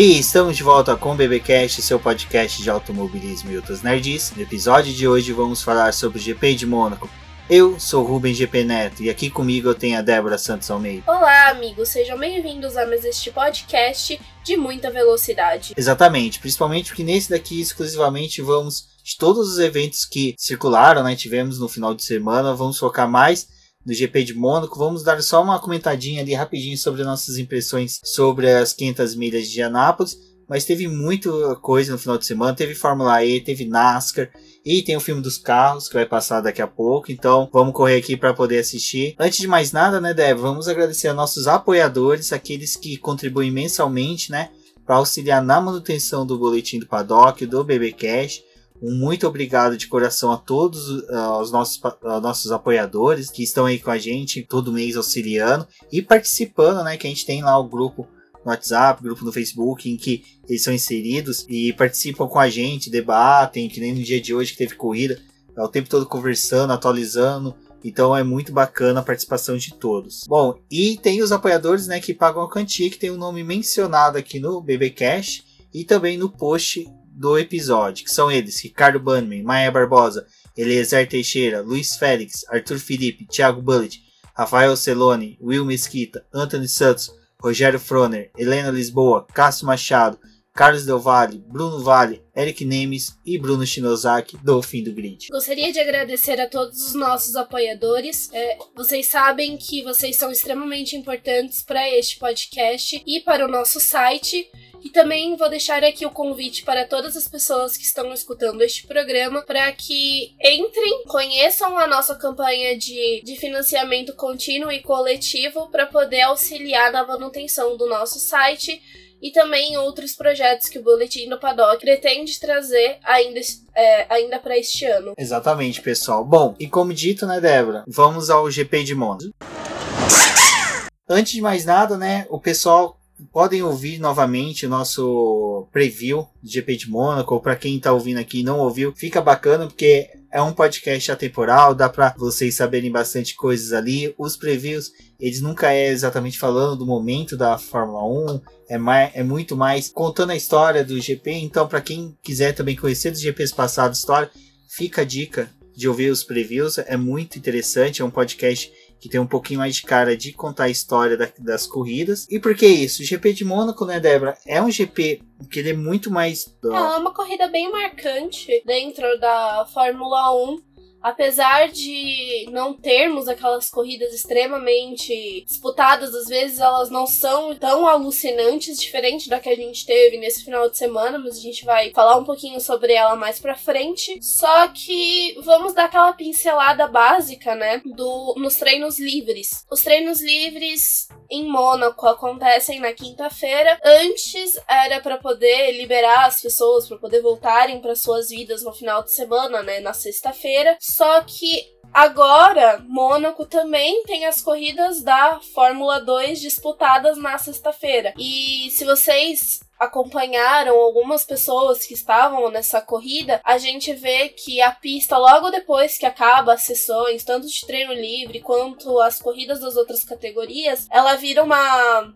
E estamos de volta com o BBcast, seu podcast de automobilismo e outras nerds. No episódio de hoje vamos falar sobre o GP de Mônaco. Eu sou Rubem GP Neto e aqui comigo eu tenho a Débora Santos Almeida. Olá, amigos, sejam bem-vindos a mais este podcast de muita velocidade. Exatamente, principalmente porque nesse daqui exclusivamente vamos de todos os eventos que circularam, né, tivemos no final de semana, vamos focar mais no GP de Mônaco. Vamos dar só uma comentadinha ali rapidinho sobre nossas impressões sobre as 500 milhas de Anápolis. Mas teve muita coisa no final de semana. Teve Fórmula E, teve NASCAR e tem o filme dos carros que vai passar daqui a pouco. Então vamos correr aqui para poder assistir. Antes de mais nada, né, Débora? Vamos agradecer a nossos apoiadores, aqueles que contribuem mensalmente, né? Para auxiliar na manutenção do boletim do paddock, do BBcast. Um muito obrigado de coração a todos uh, os nossos, uh, nossos apoiadores que estão aí com a gente todo mês auxiliando e participando, né? Que a gente tem lá o grupo no WhatsApp, grupo no Facebook, em que eles são inseridos e participam com a gente, debatem, que nem no dia de hoje que teve corrida, é o tempo todo conversando, atualizando. Então é muito bacana a participação de todos. Bom, e tem os apoiadores né, que pagam a quantia, que tem o um nome mencionado aqui no BB Cash e também no post do episódio, que são eles: Ricardo Bannerman, Maia Barbosa, Eliezer Teixeira, Luiz Félix, Arthur Felipe, Thiago Bullet, Rafael Celone, Will Mesquita, Anthony Santos, Rogério Froner, Helena Lisboa, Cássio Machado, Carlos Del Valle, Bruno Vale, Eric Nemes e Bruno Shinozaki do Fim do Grid. Gostaria de agradecer a todos os nossos apoiadores. É, vocês sabem que vocês são extremamente importantes para este podcast e para o nosso site. E também vou deixar aqui o convite para todas as pessoas que estão escutando este programa para que entrem, conheçam a nossa campanha de, de financiamento contínuo e coletivo para poder auxiliar na manutenção do nosso site e também outros projetos que o Boletim do Paddock pretende trazer ainda, é, ainda para este ano. Exatamente, pessoal. Bom, e como dito, né, Débora, vamos ao GP de Monza. Antes de mais nada, né, o pessoal podem ouvir novamente o nosso preview de GP de Mônaco, para quem está ouvindo aqui e não ouviu, fica bacana porque é um podcast atemporal, dá para vocês saberem bastante coisas ali. Os previews, eles nunca é exatamente falando do momento da Fórmula 1, é, mais, é muito mais contando a história do GP. Então, para quem quiser também conhecer dos GPs passados, história, fica a dica de ouvir os previews, é muito interessante, é um podcast que tem um pouquinho mais de cara de contar a história da, das corridas. E por que isso? O GP de Mônaco, né, Débora? É um GP que ele é muito mais. É, é uma corrida bem marcante dentro da Fórmula 1 apesar de não termos aquelas corridas extremamente disputadas, às vezes elas não são tão alucinantes, diferente da que a gente teve nesse final de semana, mas a gente vai falar um pouquinho sobre ela mais pra frente. Só que vamos dar aquela pincelada básica, né, do, nos treinos livres. Os treinos livres em Mônaco acontecem na quinta-feira. Antes era para poder liberar as pessoas para poder voltarem para suas vidas no final de semana, né, na sexta-feira. Só que Agora, Mônaco também tem as corridas da Fórmula 2 disputadas na sexta-feira. E se vocês acompanharam algumas pessoas que estavam nessa corrida, a gente vê que a pista, logo depois que acaba as sessões, tanto de treino livre quanto as corridas das outras categorias, ela vira uma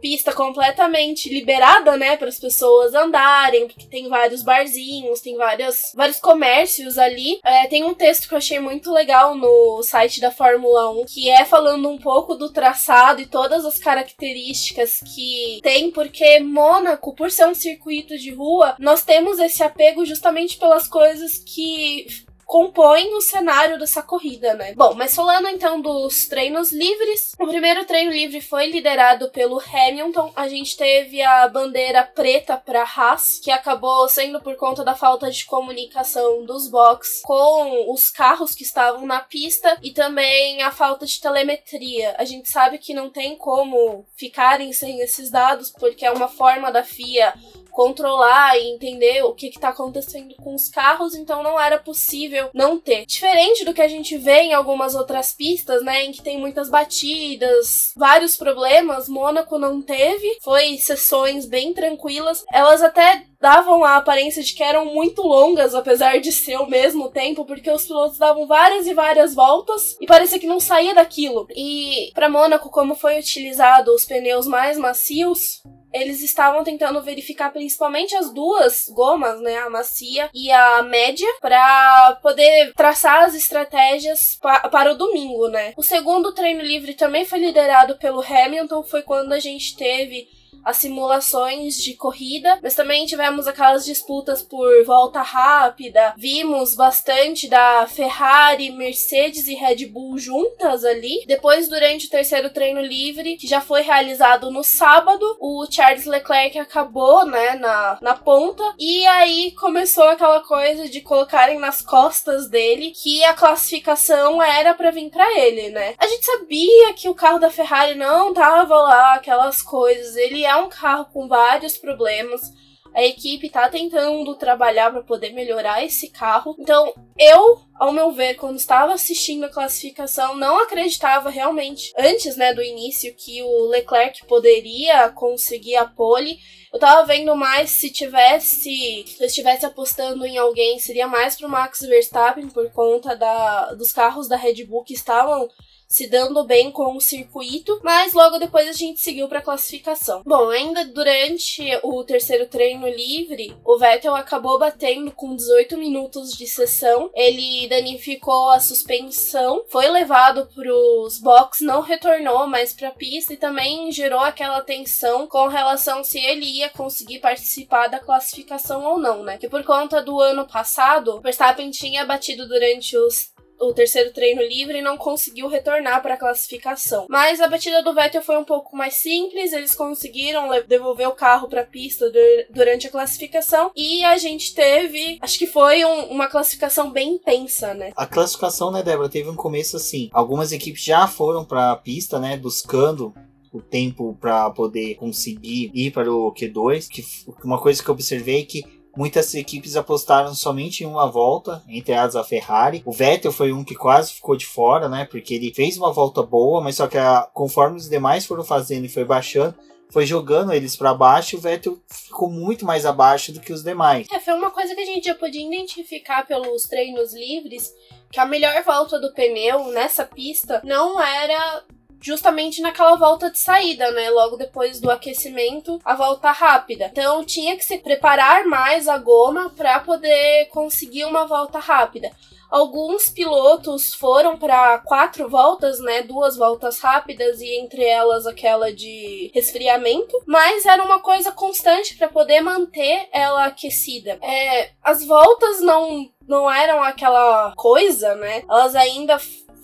pista completamente liberada, né, para as pessoas andarem, porque tem vários barzinhos, tem várias, vários comércios ali. É, tem um texto que eu achei muito legal no site da Fórmula 1, que é falando um pouco do traçado e todas as características que tem, porque Mônaco, por ser um circuito de rua, nós temos esse apego justamente pelas coisas que compõem o cenário dessa corrida, né? Bom, mas falando então dos treinos livres, o primeiro treino livre foi liderado pelo Hamilton. A gente teve a bandeira preta para Haas, que acabou sendo por conta da falta de comunicação dos box com os carros que estavam na pista e também a falta de telemetria. A gente sabe que não tem como ficarem sem esses dados porque é uma forma da FIA controlar e entender o que está acontecendo com os carros, então não era possível não ter. Diferente do que a gente vê em algumas outras pistas, né, em que tem muitas batidas, vários problemas, Mônaco não teve, foi sessões bem tranquilas. Elas até davam a aparência de que eram muito longas, apesar de ser o mesmo tempo, porque os pilotos davam várias e várias voltas e parecia que não saía daquilo. E para Mônaco, como foi utilizado os pneus mais macios, eles estavam tentando verificar principalmente as duas gomas, né, a macia e a média, para poder traçar as estratégias pa para o domingo, né. O segundo treino livre também foi liderado pelo Hamilton, foi quando a gente teve as simulações de corrida, mas também tivemos aquelas disputas por volta rápida. Vimos bastante da Ferrari, Mercedes e Red Bull juntas ali. Depois, durante o terceiro treino livre, que já foi realizado no sábado, o Charles Leclerc acabou, né, na, na ponta. E aí começou aquela coisa de colocarem nas costas dele que a classificação era para vir para ele, né? A gente sabia que o carro da Ferrari não tava lá, aquelas coisas. Ele é um carro com vários problemas. A equipe tá tentando trabalhar para poder melhorar esse carro. Então, eu, ao meu ver, quando estava assistindo a classificação, não acreditava realmente, antes, né, do início, que o Leclerc poderia conseguir a pole. Eu tava vendo mais se tivesse, se eu estivesse apostando em alguém, seria mais pro Max Verstappen por conta da, dos carros da Red Bull que estavam se dando bem com o circuito, mas logo depois a gente seguiu para a classificação. Bom, ainda durante o terceiro treino livre, o Vettel acabou batendo com 18 minutos de sessão. Ele danificou a suspensão, foi levado para os boxes, não retornou mais para a pista e também gerou aquela tensão com relação se ele ia conseguir participar da classificação ou não, né? Que por conta do ano passado, Verstappen tinha batido durante os o terceiro treino livre e não conseguiu retornar para a classificação. Mas a batida do Vettel foi um pouco mais simples, eles conseguiram devolver o carro para a pista durante a classificação e a gente teve, acho que foi um, uma classificação bem intensa, né? A classificação, né, Débora, teve um começo assim. Algumas equipes já foram para a pista, né, buscando o tempo para poder conseguir ir para o Q2, que uma coisa que eu observei é que Muitas equipes apostaram somente em uma volta, entre as a Ferrari. O Vettel foi um que quase ficou de fora, né? Porque ele fez uma volta boa, mas só que a, conforme os demais foram fazendo e foi baixando, foi jogando eles para baixo o Vettel ficou muito mais abaixo do que os demais. É, foi uma coisa que a gente já podia identificar pelos treinos livres, que a melhor volta do pneu nessa pista não era justamente naquela volta de saída, né? Logo depois do aquecimento, a volta rápida. Então tinha que se preparar mais a goma para poder conseguir uma volta rápida. Alguns pilotos foram para quatro voltas, né? Duas voltas rápidas e entre elas aquela de resfriamento, mas era uma coisa constante para poder manter ela aquecida. É, as voltas não não eram aquela coisa, né? Elas ainda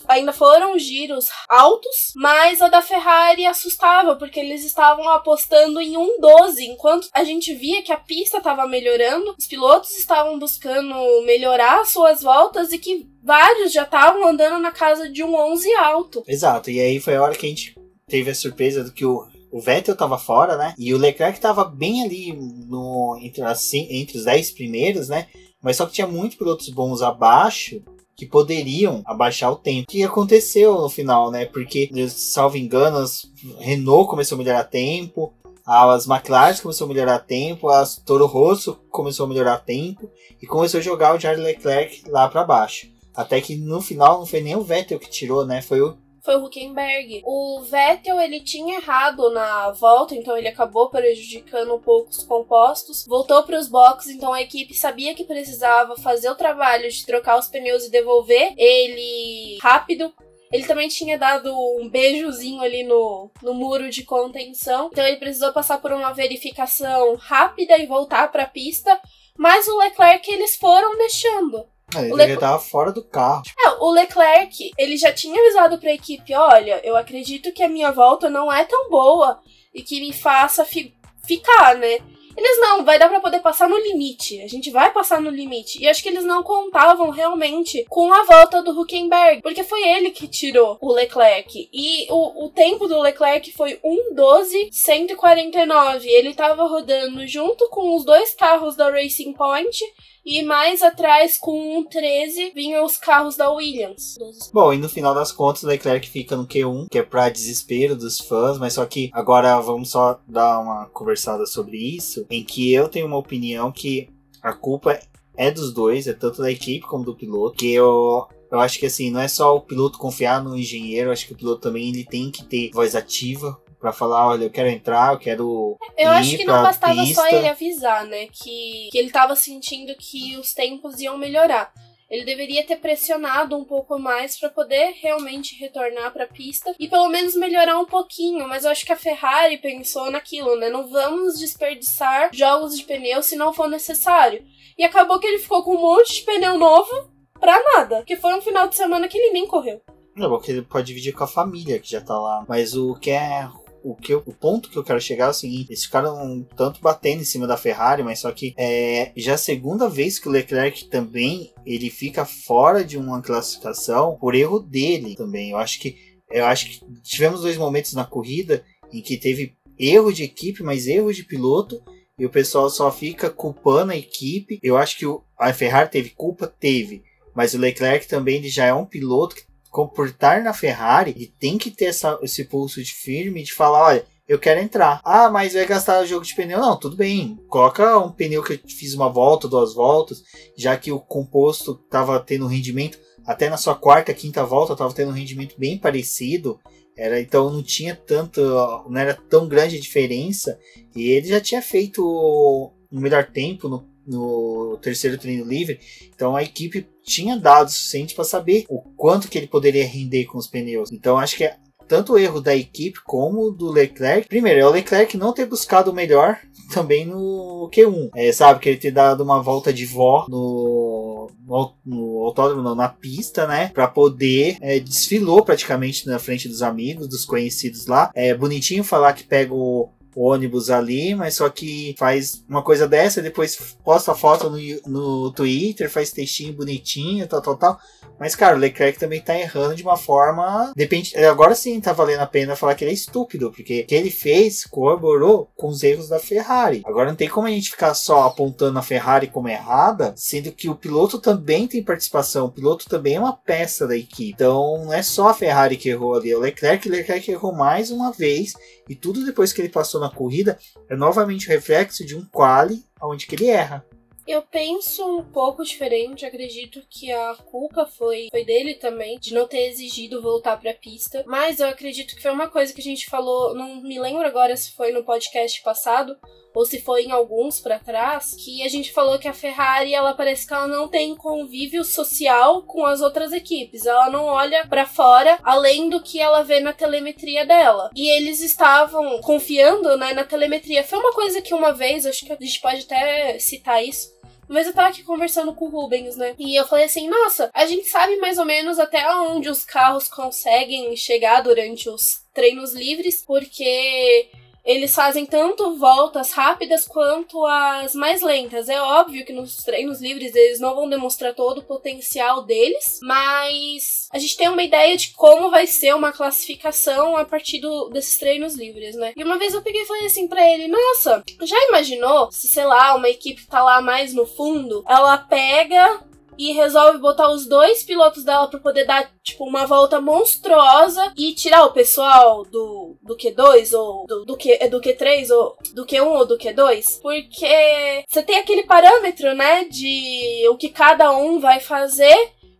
ainda foram giros altos, mas a da Ferrari assustava, porque eles estavam apostando em um 12, enquanto a gente via que a pista estava melhorando, os pilotos estavam buscando melhorar suas voltas e que vários já estavam andando na casa de um 11 alto. Exato, e aí foi a hora que a gente teve a surpresa do que o o Vettel tava fora, né? E o Leclerc tava bem ali no, entre, assim, entre os 10 primeiros, né? Mas só que tinha muitos pilotos bons abaixo que poderiam abaixar o tempo. O que aconteceu no final, né? Porque, salvo engano, as Renault começou a melhorar tempo, as McLaren começou a melhorar tempo, as Toro Rosso começou a melhorar tempo e começou a jogar o Charles Leclerc lá para baixo. Até que no final não foi nem o Vettel que tirou, né? Foi o foi o Huckenberg. O Vettel, ele tinha errado na volta, então ele acabou prejudicando um pouco os compostos. Voltou para os boxes, então a equipe sabia que precisava fazer o trabalho de trocar os pneus e devolver ele rápido. Ele também tinha dado um beijozinho ali no, no muro de contenção. Então ele precisou passar por uma verificação rápida e voltar para a pista. Mas o Leclerc eles foram deixando. É, ele Le... já tava fora do carro. É, o Leclerc, ele já tinha avisado pra equipe: olha, eu acredito que a minha volta não é tão boa e que me faça fi ficar, né? Eles não, vai dar para poder passar no limite. A gente vai passar no limite. E acho que eles não contavam realmente com a volta do Huckenberg, porque foi ele que tirou o Leclerc. E o, o tempo do Leclerc foi 1:12.149. Ele tava rodando junto com os dois carros da Racing Point e mais atrás, com um 13, vinham os carros da Williams. Bom, e no final das contas, o Leclerc fica no Q1, que é pra desespero dos fãs, mas só que agora vamos só dar uma conversada sobre isso, em que eu tenho uma opinião que a culpa é dos dois, é tanto da equipe como do piloto, que eu eu acho que assim, não é só o piloto confiar no engenheiro, acho que o piloto também ele tem que ter voz ativa para falar, olha, eu quero entrar, eu quero. Eu acho que não bastava pista. só ele avisar, né? Que, que ele tava sentindo que os tempos iam melhorar. Ele deveria ter pressionado um pouco mais para poder realmente retornar para a pista e pelo menos melhorar um pouquinho. Mas eu acho que a Ferrari pensou naquilo, né? Não vamos desperdiçar jogos de pneu se não for necessário. E acabou que ele ficou com um monte de pneu novo pra nada. Que foi um final de semana que ele nem correu. Não, porque ele pode dividir com a família que já tá lá. Mas o que é. O, que eu- o ponto que eu quero chegar é o seguinte: eles ficaram um tanto batendo em cima da Ferrari, mas só que é já a segunda vez que o Leclerc também ele fica fora de uma classificação por erro dele também. Eu acho que eu acho que tivemos dois momentos na corrida em que teve erro de equipe, mas erro de piloto. E o pessoal só fica culpando a equipe. Eu acho que o, a Ferrari teve culpa? Teve. Mas o Leclerc também ele já é um piloto que comportar na Ferrari e tem que ter essa, esse pulso de firme de falar, olha, eu quero entrar. Ah, mas vai gastar o jogo de pneu? Não, tudo bem. Coloca um pneu que eu fiz uma volta, duas voltas, já que o composto estava tendo um rendimento, até na sua quarta, quinta volta, estava tendo um rendimento bem parecido. Era, então não tinha tanto, não era tão grande a diferença. E ele já tinha feito o melhor tempo no, no terceiro treino livre. Então a equipe tinha dados suficientes para saber o quanto que ele poderia render com os pneus. Então acho que é tanto o erro da equipe como do Leclerc. Primeiro, é o Leclerc não ter buscado o melhor também no Q1. É, sabe, que ele ter dado uma volta de vó no, no, no autódromo, não, na pista, né? Pra poder. É, desfilou praticamente na frente dos amigos, dos conhecidos lá. É bonitinho falar que pega o ônibus ali, mas só que faz uma coisa dessa, depois posta a foto no, no Twitter, faz textinho bonitinho, tal, tal, tal. Mas, cara, o Leclerc também tá errando de uma forma. Depende. Agora sim tá valendo a pena falar que ele é estúpido, porque o que ele fez corroborou com os erros da Ferrari. Agora não tem como a gente ficar só apontando a Ferrari como errada, sendo que o piloto também tem participação. O piloto também é uma peça da equipe. Então não é só a Ferrari que errou ali, é o Leclerc. O Leclerc errou mais uma vez. E tudo depois que ele passou na corrida é novamente o reflexo de um quali onde que ele erra. Eu penso um pouco diferente, acredito que a culpa foi, foi dele também, de não ter exigido voltar pra pista. Mas eu acredito que foi uma coisa que a gente falou, não me lembro agora se foi no podcast passado ou se foi em alguns pra trás, que a gente falou que a Ferrari, ela parece que ela não tem convívio social com as outras equipes. Ela não olha pra fora além do que ela vê na telemetria dela. E eles estavam confiando, né, na telemetria. Foi uma coisa que uma vez, acho que a gente pode até citar isso, mas eu tava aqui conversando com o Rubens, né? E eu falei assim: nossa, a gente sabe mais ou menos até onde os carros conseguem chegar durante os treinos livres, porque eles fazem tanto voltas rápidas quanto as mais lentas. É óbvio que nos treinos livres eles não vão demonstrar todo o potencial deles, mas a gente tem uma ideia de como vai ser uma classificação a partir do, desses treinos livres, né? E uma vez eu peguei e falei assim pra ele: Nossa, já imaginou se, sei lá, uma equipe tá lá mais no fundo, ela pega e resolve botar os dois pilotos dela pra poder dar, tipo, uma volta monstruosa e tirar o pessoal do, do Q2 ou do, do, Q, do Q3 ou do Q1 ou do Q2? Porque você tem aquele parâmetro, né, de o que cada um vai fazer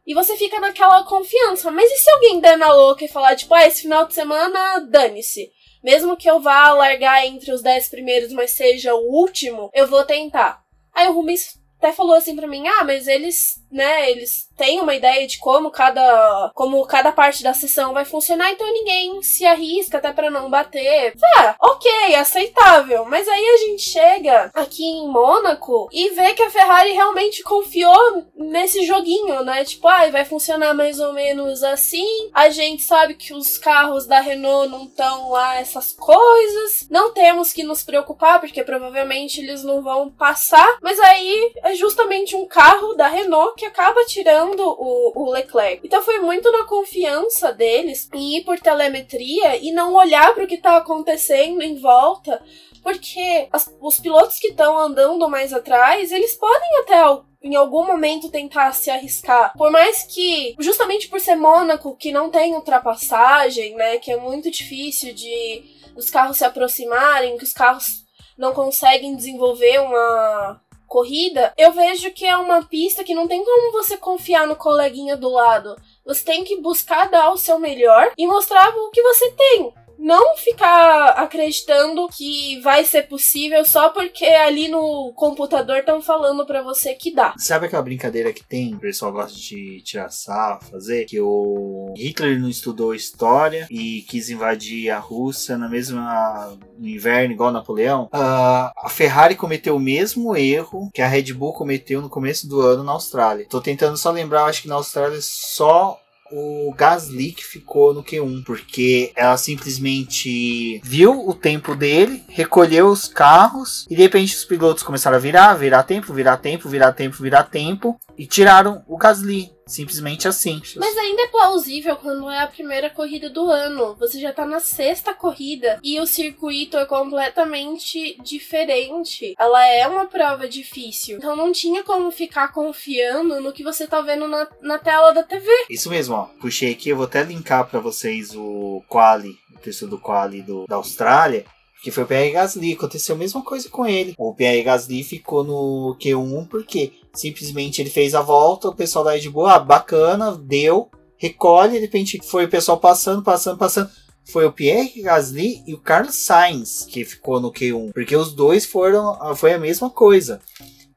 e você fica naquela confiança. Mas e se alguém der na louca e falar, tipo, ah, esse final de semana, dane-se. Mesmo que eu vá largar entre os 10 primeiros, mas seja o último, eu vou tentar. Aí o Rubens até falou assim pra mim, ah, mas eles, né, eles têm uma ideia de como cada, como cada parte da sessão vai funcionar, então ninguém se arrisca até pra não bater. Ah, ok, aceitável. Mas aí a gente chega aqui em Mônaco e vê que a Ferrari realmente confiou nesse joguinho, né? Tipo, ah, vai funcionar mais ou menos assim. A gente sabe que os carros da Renault não estão lá essas coisas. Não temos que nos preocupar, porque provavelmente eles não vão passar. Mas aí é justamente um carro da Renault que acaba tirando o, o Leclerc. Então foi muito na confiança deles em ir por telemetria e não olhar para o que está acontecendo em volta, porque as, os pilotos que estão andando mais atrás, eles podem até em algum momento tentar se arriscar. Por mais que, justamente por ser Mônaco, que não tem ultrapassagem, né, que é muito difícil de os carros se aproximarem, que os carros não conseguem desenvolver uma corrida, eu vejo que é uma pista que não tem como você confiar no coleguinha do lado. Você tem que buscar dar o seu melhor e mostrar o que você tem. Não ficar acreditando que vai ser possível só porque ali no computador estão falando para você que dá. Sabe aquela brincadeira que tem, o pessoal gosta de tirar sarro, fazer, que o Hitler não estudou história e quis invadir a Rússia na mesma no inverno igual Napoleão? Uh, a Ferrari cometeu o mesmo erro que a Red Bull cometeu no começo do ano na Austrália. Tô tentando só lembrar, acho que na Austrália só o Gasly que ficou no Q1, porque ela simplesmente viu o tempo dele, recolheu os carros e de repente os pilotos começaram a virar, virar tempo, virar tempo, virar tempo, virar tempo e tiraram o Gasly. Simplesmente assim. Mas ainda é plausível quando é a primeira corrida do ano. Você já tá na sexta corrida e o circuito é completamente diferente. Ela é uma prova difícil. Então não tinha como ficar confiando no que você tá vendo na, na tela da TV. Isso mesmo, ó. Puxei aqui, eu vou até linkar para vocês o quali, o texto do quali do, da Austrália que foi o Pierre Gasly. Aconteceu a mesma coisa com ele. O Pierre Gasly ficou no Q1 porque simplesmente ele fez a volta, o pessoal da Red Bull, ah, bacana, deu, recolhe, de repente foi o pessoal passando, passando, passando. Foi o Pierre Gasly e o Carlos Sainz que ficou no Q1, porque os dois foram, foi a mesma coisa.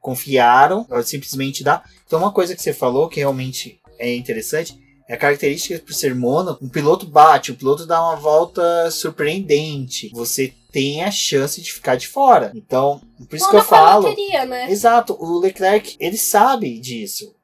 Confiaram, simplesmente dá. Então, uma coisa que você falou que realmente é interessante é a característica por ser mono, um piloto bate, o piloto dá uma volta surpreendente. Você tem a chance de ficar de fora. Então, por isso que eu falo. Loteria, né? Exato, o Leclerc, ele sabe disso.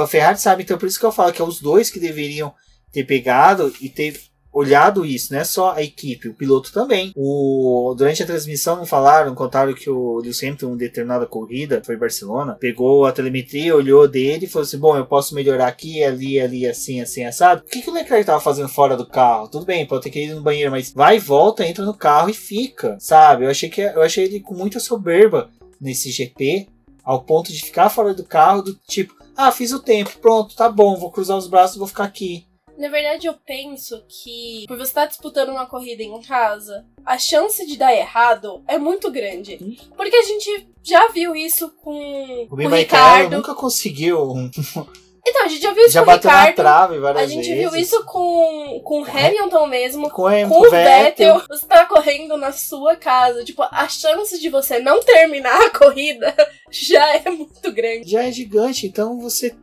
A Ferrari sabe, então por isso que eu falo que é os dois que deveriam ter pegado e ter olhado isso, não é só a equipe, o piloto também. O, durante a transmissão não falaram, contaram que o Lewis Hamilton, em determinada corrida, foi Barcelona, pegou a telemetria, olhou dele e falou assim: Bom, eu posso melhorar aqui, ali, ali, assim, assim, assado. O que, que o Leclerc tava fazendo fora do carro? Tudo bem, pode ter que ir no banheiro, mas vai volta, entra no carro e fica, sabe? Eu achei que eu achei ele com muita soberba nesse GP, ao ponto de ficar fora do carro, do tipo, ah, fiz o tempo, pronto, tá bom, vou cruzar os braços, vou ficar aqui. Na verdade, eu penso que por você estar disputando uma corrida em casa, a chance de dar errado é muito grande. Porque a gente já viu isso com o, o Ricardo. nunca conseguiu Então, a gente já viu isso já com o Ricardo. Na trave várias a gente vezes. viu isso com, com o Hamilton mesmo. Com, com, com o Vettel. Vettel. Você tá correndo na sua casa. Tipo, a chance de você não terminar a corrida já é muito grande. Já é gigante. Então você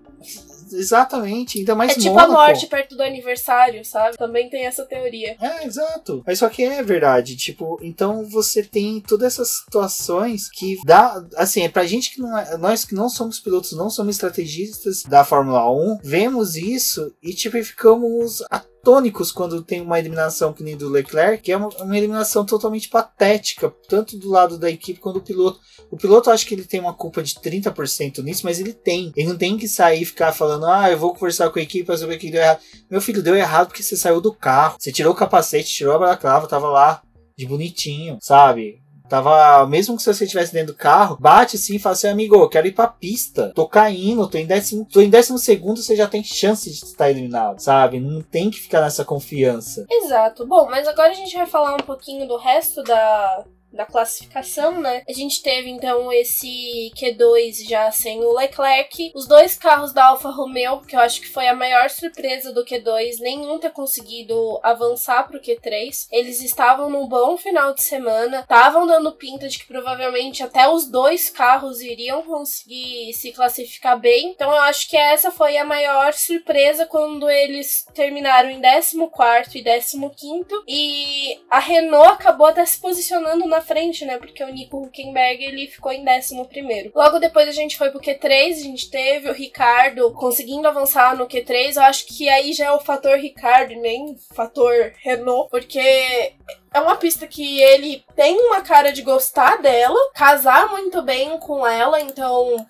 Exatamente, ainda mais É tipo Mônaco. a morte perto do aniversário, sabe? Também tem essa teoria. É, exato. Mas só que é verdade, tipo, então você tem todas essas situações que dá, assim, é pra gente que não é, nós que não somos pilotos, não somos estrategistas da Fórmula 1, vemos isso e tipo ficamos tônicos quando tem uma eliminação que nem do Leclerc, que é uma, uma, eliminação totalmente patética, tanto do lado da equipe quanto do piloto. O piloto acho que ele tem uma culpa de 30% nisso, mas ele tem. Ele não tem que sair e ficar falando, ah, eu vou conversar com a equipe pra saber o que deu errado. Meu filho, deu errado porque você saiu do carro. Você tirou o capacete, tirou a balaclava, tava lá de bonitinho, sabe? Tava, mesmo que você estivesse dentro do carro, bate assim e fala assim, amigo, eu quero ir pra pista. Tô caindo, tô em décimo, tô em décimo segundo, você já tem chance de estar eliminado, sabe? Não tem que ficar nessa confiança. Exato. Bom, mas agora a gente vai falar um pouquinho do resto da, da classificação, né? A gente teve então esse Q2 já sem o Leclerc, os dois carros da Alfa Romeo, que eu acho que foi a maior surpresa do Q2, nenhum ter conseguido avançar pro Q3. Eles estavam num bom final de semana, estavam dando pinta de que provavelmente até os dois carros iriam conseguir se classificar bem. Então eu acho que essa foi a maior surpresa quando eles terminaram em 14 e 15 e a Renault acabou até se posicionando na frente, né? Porque o Nico Huckenberg ele ficou em 11. Logo depois a gente foi pro Q3, a gente teve o Ricardo conseguindo avançar no Q3. Eu acho que aí já é o fator Ricardo, nem fator Renault, porque é uma pista que ele tem uma cara de gostar dela, casar muito bem com ela, então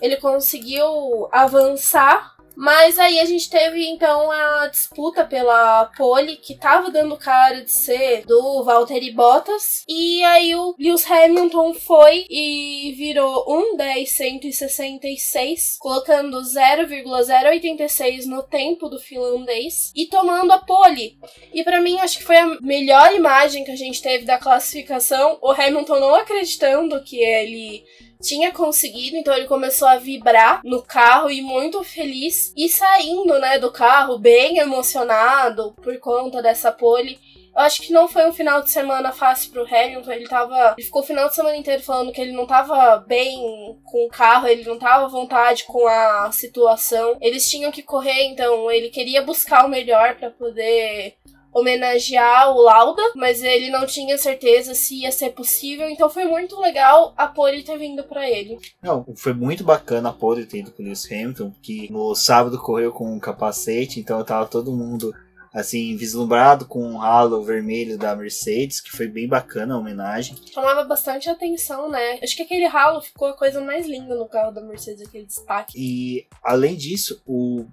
ele conseguiu avançar mas aí a gente teve então a disputa pela pole, que tava dando cara de ser do Valtteri Bottas. E aí o Lewis Hamilton foi e virou 1.10.166, colocando 0,086 no tempo do finlandês e tomando a pole. E para mim acho que foi a melhor imagem que a gente teve da classificação. O Hamilton não acreditando que ele tinha conseguido, então ele começou a vibrar no carro e muito feliz e saindo, né, do carro bem emocionado por conta dessa pole. Eu acho que não foi um final de semana fácil pro Hamilton. Ele tava. Ele ficou o final de semana inteiro falando que ele não tava bem com o carro, ele não tava à vontade com a situação. Eles tinham que correr, então ele queria buscar o melhor para poder homenagear o Lauda, mas ele não tinha certeza se ia ser possível, então foi muito legal a pole ter vindo para ele. Não, foi muito bacana a pole ter ido pro Lewis Hamilton, que no sábado correu com um capacete, então tava todo mundo assim, vislumbrado com o halo vermelho da Mercedes, que foi bem bacana a homenagem. Chamava bastante atenção, né? Acho que aquele halo ficou a coisa mais linda no carro da Mercedes, aquele destaque. E além disso, o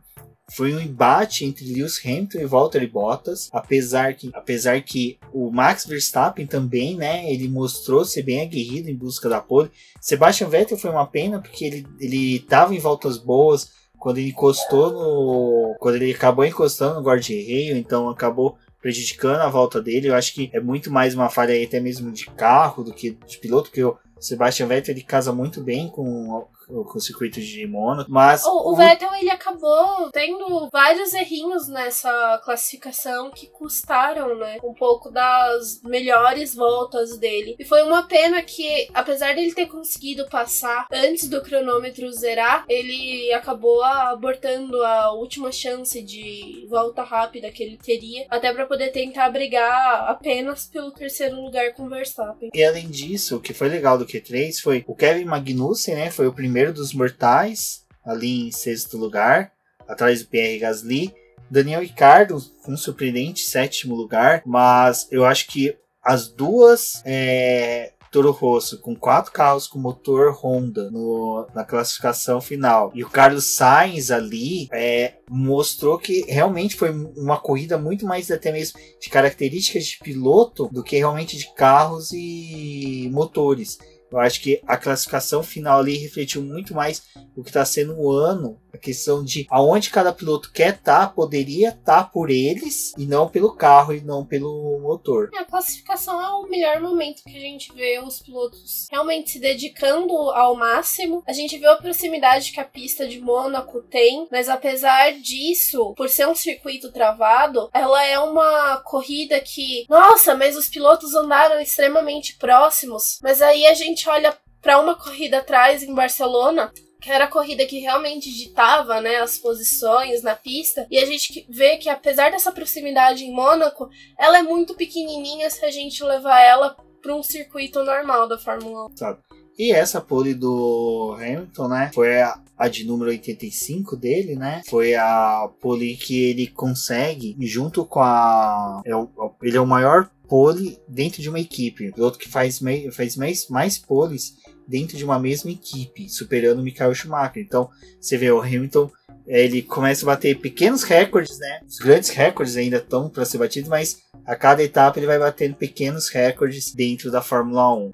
foi um embate entre Lewis Hamilton e Valtteri Bottas, apesar que, apesar que o Max Verstappen também, né, ele mostrou ser bem aguerrido em busca da pole. Sebastian Vettel foi uma pena porque ele ele estava em voltas boas quando ele encostou no, quando ele acabou encostando no guarda-reio, então acabou prejudicando a volta dele. Eu acho que é muito mais uma falha aí até mesmo de carro do que de piloto, porque o Sebastian Vettel ele casa muito bem com com o circuito de Mônaco, mas... O, o, Vettel, ele acabou tendo vários errinhos nessa classificação que custaram, né, um pouco das melhores voltas dele. E foi uma pena que, apesar dele ter conseguido passar antes do cronômetro zerar, ele acabou abortando a última chance de volta rápida que ele teria, até para poder tentar brigar apenas pelo terceiro lugar com o Verstappen. E além disso, o que foi legal do Q3 foi o Kevin Magnussen, né, foi o primeiro primeiro dos mortais, ali em sexto lugar, atrás do Pierre Gasly. Daniel Ricardo, um surpreendente sétimo lugar, mas eu acho que as duas é, Toro Rosso com quatro carros com motor Honda no, na classificação final e o Carlos Sainz ali é, mostrou que realmente foi uma corrida muito mais até mesmo de características de piloto do que realmente de carros e motores. Eu acho que a classificação final ali refletiu muito mais o que está sendo o ano, a questão de aonde cada piloto quer estar, tá, poderia estar tá por eles e não pelo carro e não pelo motor. É, a classificação é o melhor momento que a gente vê os pilotos realmente se dedicando ao máximo. A gente vê a proximidade que a pista de Mônaco tem, mas apesar disso, por ser um circuito travado, ela é uma corrida que, nossa, mas os pilotos andaram extremamente próximos. Mas aí a gente gente olha para uma corrida atrás em Barcelona, que era a corrida que realmente ditava né, as posições na pista, e a gente vê que apesar dessa proximidade em Mônaco, ela é muito pequenininha se a gente levar ela para um circuito normal da Fórmula 1. Sabe. E essa pole do Hamilton, né, foi a, a, de número 85 dele, né? Foi a pole que ele consegue junto com a é o, ele é o maior pole dentro de uma equipe. O outro que faz, mei, faz mais, mais poles dentro de uma mesma equipe, superando o Michael Schumacher. Então, você vê o Hamilton, ele começa a bater pequenos recordes, né? Os grandes recordes ainda estão para ser batidos, mas a cada etapa ele vai batendo pequenos recordes dentro da Fórmula 1.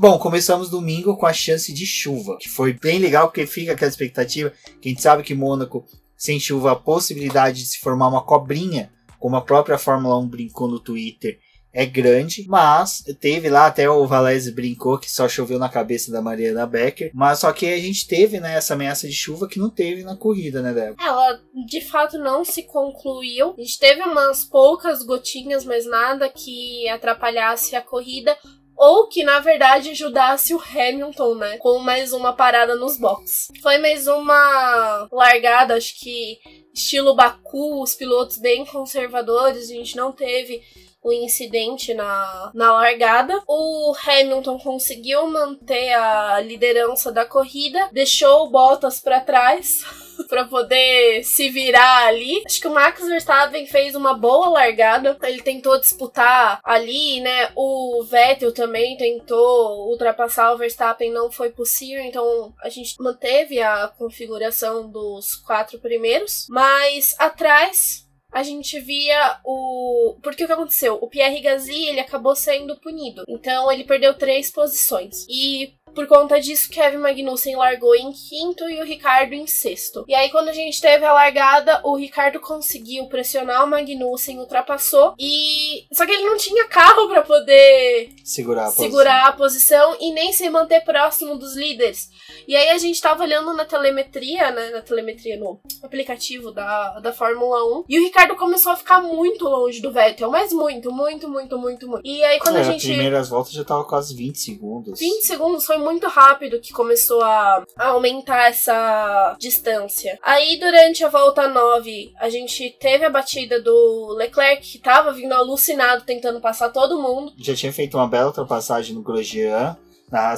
Bom, começamos domingo com a chance de chuva, que foi bem legal porque fica aquela expectativa. Que a gente sabe que Mônaco, sem chuva, a possibilidade de se formar uma cobrinha como a própria Fórmula 1 brincou no Twitter, é grande, mas teve lá até o Valese brincou que só choveu na cabeça da Mariana Becker, mas só que a gente teve né, essa ameaça de chuva que não teve na corrida, né, Débora? Ela de fato não se concluiu. A gente teve umas poucas gotinhas, mas nada que atrapalhasse a corrida ou que na verdade ajudasse o Hamilton, né, com mais uma parada nos boxes. Foi mais uma largada, acho que estilo Baku, os pilotos bem conservadores, a gente não teve o incidente na, na largada. O Hamilton conseguiu manter a liderança da corrida, deixou o Bottas para trás. para poder se virar ali. Acho que o Max Verstappen fez uma boa largada. Ele tentou disputar ali, né? O Vettel também tentou ultrapassar o Verstappen, não foi possível. Então a gente manteve a configuração dos quatro primeiros. Mas atrás a gente via o. Porque o que aconteceu? O Pierre Gasly ele acabou sendo punido. Então ele perdeu três posições. E por conta disso, Kevin Magnussen largou em quinto e o Ricardo em sexto. E aí, quando a gente teve a largada, o Ricardo conseguiu pressionar o Magnussen, ultrapassou e. Só que ele não tinha carro para poder segurar a, segurar a posição e nem se manter próximo dos líderes. E aí a gente tava olhando na telemetria, né? Na telemetria, no aplicativo da, da Fórmula 1. E o Ricardo começou a ficar muito longe do Vettel, mas muito, muito, muito, muito, muito. E aí quando é, a gente. As primeiras voltas já tava quase 20 segundos. 20 segundos foi muito rápido que começou a, a aumentar essa distância. Aí durante a volta 9, a gente teve a batida do Leclerc, que tava vindo alucinado tentando passar todo mundo. Já tinha feito uma bela ultrapassagem no Grosjean na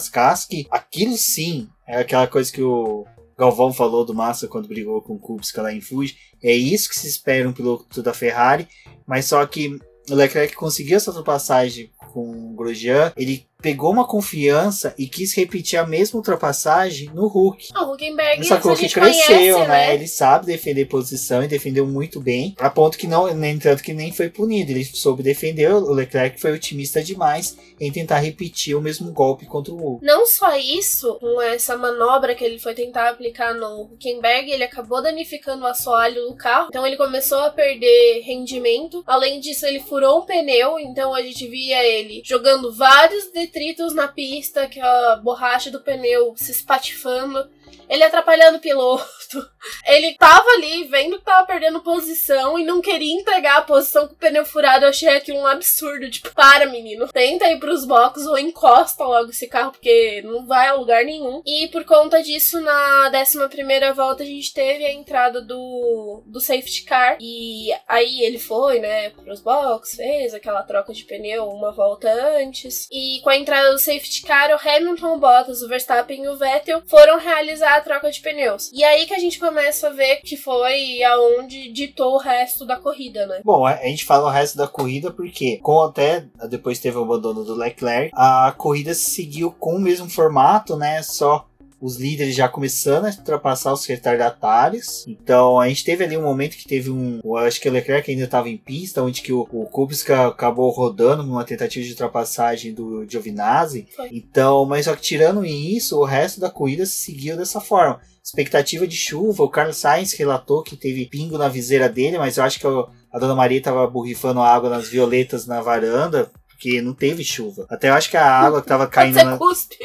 que aquilo sim é aquela coisa que o Galvão falou do Massa quando brigou com o Kubica lá em Fuji. É isso que se espera um piloto da Ferrari, mas só que o Leclerc conseguiu essa ultrapassagem com o Grosjean, ele pegou uma confiança e quis repetir a mesma ultrapassagem no Hulk. O Huckenberg Só que o Hulk cresceu, conhece, né? né? Ele sabe defender posição e defendeu muito bem. A ponto que não, nem tanto que nem foi punido. Ele soube defender. O Leclerc foi otimista demais em tentar repetir o mesmo golpe contra o Hulk. Não só isso, com essa manobra que ele foi tentar aplicar no Huckenberg, ele acabou danificando o assoalho do carro. Então ele começou a perder rendimento. Além disso, ele furou um pneu. Então a gente via ele jogando vários detritos na pista, que a borracha do pneu se espatifando ele atrapalhando o piloto. Ele tava ali vendo que tava perdendo posição e não queria entregar a posição com o pneu furado. Eu achei aquilo um absurdo. Tipo, para, menino. Tenta ir pros boxes ou encosta logo esse carro, porque não vai a lugar nenhum. E por conta disso, na 11 volta, a gente teve a entrada do, do safety car. E aí ele foi, né, pros boxes, fez aquela troca de pneu uma volta antes. E com a entrada do safety car, o Hamilton, o Bottas, o Verstappen e o Vettel foram a troca de pneus. E aí que a gente começa a ver que foi aonde ditou o resto da corrida, né? Bom, a gente fala o resto da corrida porque, como até depois teve o abandono do Leclerc, a corrida seguiu com o mesmo formato, né? Só os líderes já começando a ultrapassar os retardatários. Então a gente teve ali um momento que teve um. Eu acho que o Leclerc ainda estava em pista, onde que o, o Kubica acabou rodando numa tentativa de ultrapassagem do Giovinazzi. Foi. Então, mas só que tirando isso, o resto da corrida seguiu dessa forma. Expectativa de chuva, o Carlos Sainz relatou que teve pingo na viseira dele, mas eu acho que a Dona Maria estava borrifando água nas violetas na varanda, porque não teve chuva. Até eu acho que a água que estava caindo. Você na... cuspe.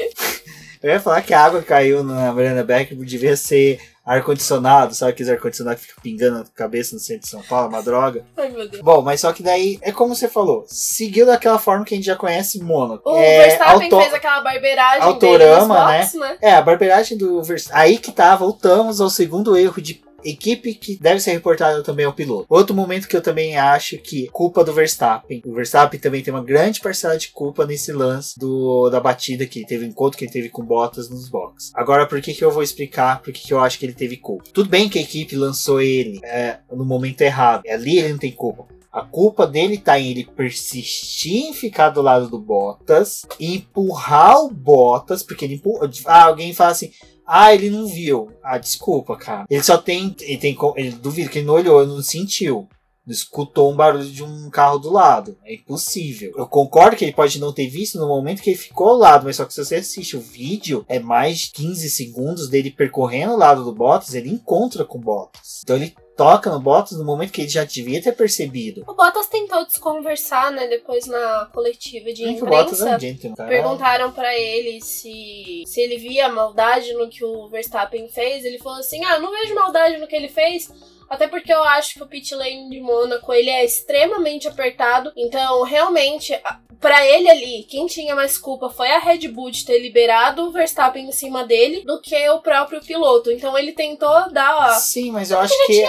Eu ia falar que a água caiu na Mariana Beck devia ser ar-condicionado, sabe aqueles ar-condicionado que fica pingando na cabeça no centro de São Paulo, uma droga. Ai, meu Deus. Bom, mas só que daí, é como você falou, seguiu daquela forma que a gente já conhece Mônaco. O é, Verstappen auto... fez aquela barbeiragem Autorama, né? né? É, a barbeiragem do Verstappen. Aí que tá, voltamos ao segundo erro de equipe que deve ser reportada também ao piloto. Outro momento que eu também acho que culpa do Verstappen. O Verstappen também tem uma grande parcela de culpa nesse lance do, da batida que teve encontro que ele teve com Bottas nos boxes. Agora, por que, que eu vou explicar por que, que eu acho que ele teve culpa? Tudo bem que a equipe lançou ele é, no momento errado. Ali ele não tem culpa. A culpa dele tá em ele persistir em ficar do lado do Bottas, empurrar o Bottas, porque ele empurra. Ah, alguém fala assim: ah, ele não viu. Ah, desculpa, cara. Ele só tem. Ele tem. Ele duvido que ele não olhou, ele não sentiu. Não escutou um barulho de um carro do lado. É impossível. Eu concordo que ele pode não ter visto no momento que ele ficou ao lado, mas só que se você assiste o vídeo, é mais de 15 segundos dele percorrendo o lado do Bottas, ele encontra com o Bottas. Então ele toca no Bottas no momento que ele já devia ter percebido. O Bottas tentou desconversar, né, depois na coletiva de imprensa. O Bottas é um gentleman, perguntaram para ele se, se ele via maldade no que o Verstappen fez. Ele falou assim: "Ah, não vejo maldade no que ele fez". Até porque eu acho que o pit lane de Mônaco ele é extremamente apertado. Então, realmente, para ele ali, quem tinha mais culpa foi a Red Bull de ter liberado o Verstappen em cima dele do que o próprio piloto. Então ele tentou dar. Sim, mas eu acho que, que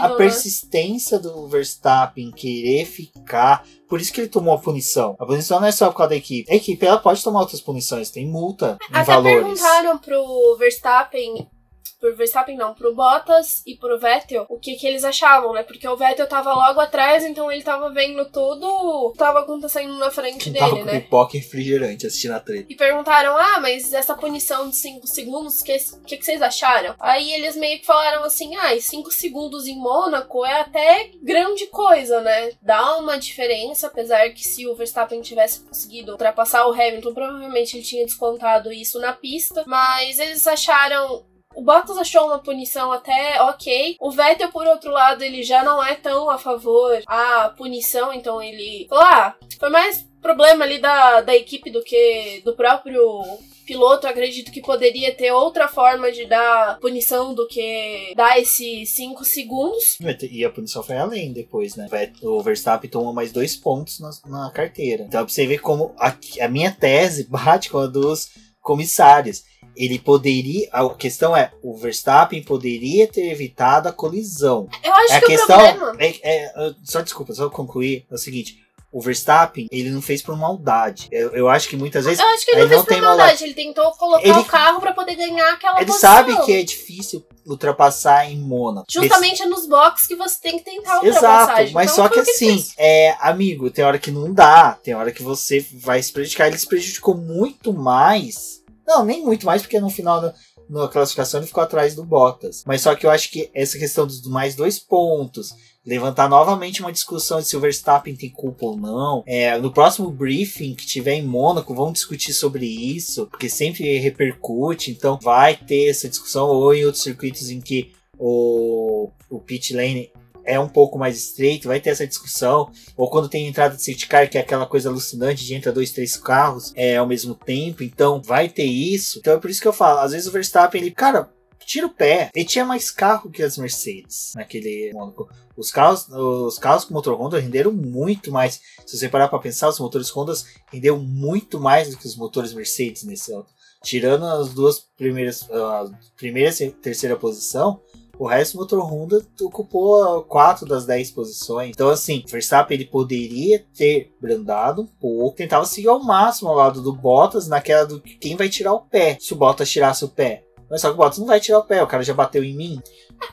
a né? persistência do Verstappen querer ficar por isso que ele tomou a punição. A punição não é só por causa da equipe. A equipe ela pode tomar outras punições, tem multa em Até valores. perguntaram pro Verstappen pro Verstappen não, pro Bottas e pro Vettel, o que que eles achavam, né? Porque o Vettel tava logo atrás, então ele tava vendo tudo que tava acontecendo na frente dele, tava com né? pipoca e refrigerante assistindo a treta. E perguntaram, ah, mas essa punição de 5 segundos, o que, que, que vocês acharam? Aí eles meio que falaram assim, ah, 5 segundos em Mônaco é até grande coisa, né? Dá uma diferença, apesar que se o Verstappen tivesse conseguido ultrapassar o Hamilton, provavelmente ele tinha descontado isso na pista, mas eles acharam o Bottas achou uma punição até ok. O Vettel, por outro lado, ele já não é tão a favor a punição, então ele falou: ah, foi mais problema ali da, da equipe do que do próprio piloto. Acredito que poderia ter outra forma de dar punição do que dar esses 5 segundos. E a punição foi além depois, né? O Verstappen tomou mais dois pontos na, na carteira. Então pra você ver como a, a minha tese bate com a dos comissários ele poderia. A questão é, o Verstappen poderia ter evitado a colisão. Eu acho é que a questão, o problema. É, é, só desculpa, só concluir. É o seguinte. O Verstappen, ele não fez por maldade. Eu, eu acho que muitas vezes. Eu acho que ele, ele não não fez tem por maldade. maldade. Ele tentou colocar Ele- o carro pra poder ganhar aquela Ele posição. sabe que é difícil ultrapassar em Mônaco. Justamente é nos boxes que você tem que tentar a Exato, mas Então, só que ele assim, fez. é, amigo, tem hora que não dá, tem hora que você vai se prejudicar. Ele se prejudicou muito mais. Não, nem muito mais, porque no final da classificação ele ficou atrás do Bottas. Mas só que eu acho que essa questão dos mais dois pontos, levantar novamente uma discussão de se o Verstappen tem culpa ou não. É, no próximo briefing que tiver em Mônaco, vamos discutir sobre isso, porque sempre repercute, então vai ter essa discussão, ou em outros circuitos em que o, o pit lane é um pouco mais estreito, vai ter essa discussão. Ou quando tem entrada de safety car, que é aquela coisa alucinante de entra dois, três carros é, ao mesmo tempo. Então vai ter isso. Então é por isso que eu falo, às vezes o Verstappen, ele, cara, tira o pé. Ele tinha mais carro que as Mercedes naquele Mônaco. Os carros, os carros com motor Honda renderam muito mais. Se você parar para pensar, os motores Honda renderam muito mais do que os motores Mercedes nesse auto. Tirando as duas primeiras, a primeira e terceira posição, o resto do motor Honda ocupou 4 das 10 posições. Então, assim, Verstappen ele poderia ter brandado um pouco, tentava seguir ao máximo ao lado do Bottas, naquela do que quem vai tirar o pé. Se o Bottas tirasse o pé. Mas só que o Bottas não vai tirar o pé, o cara já bateu em mim.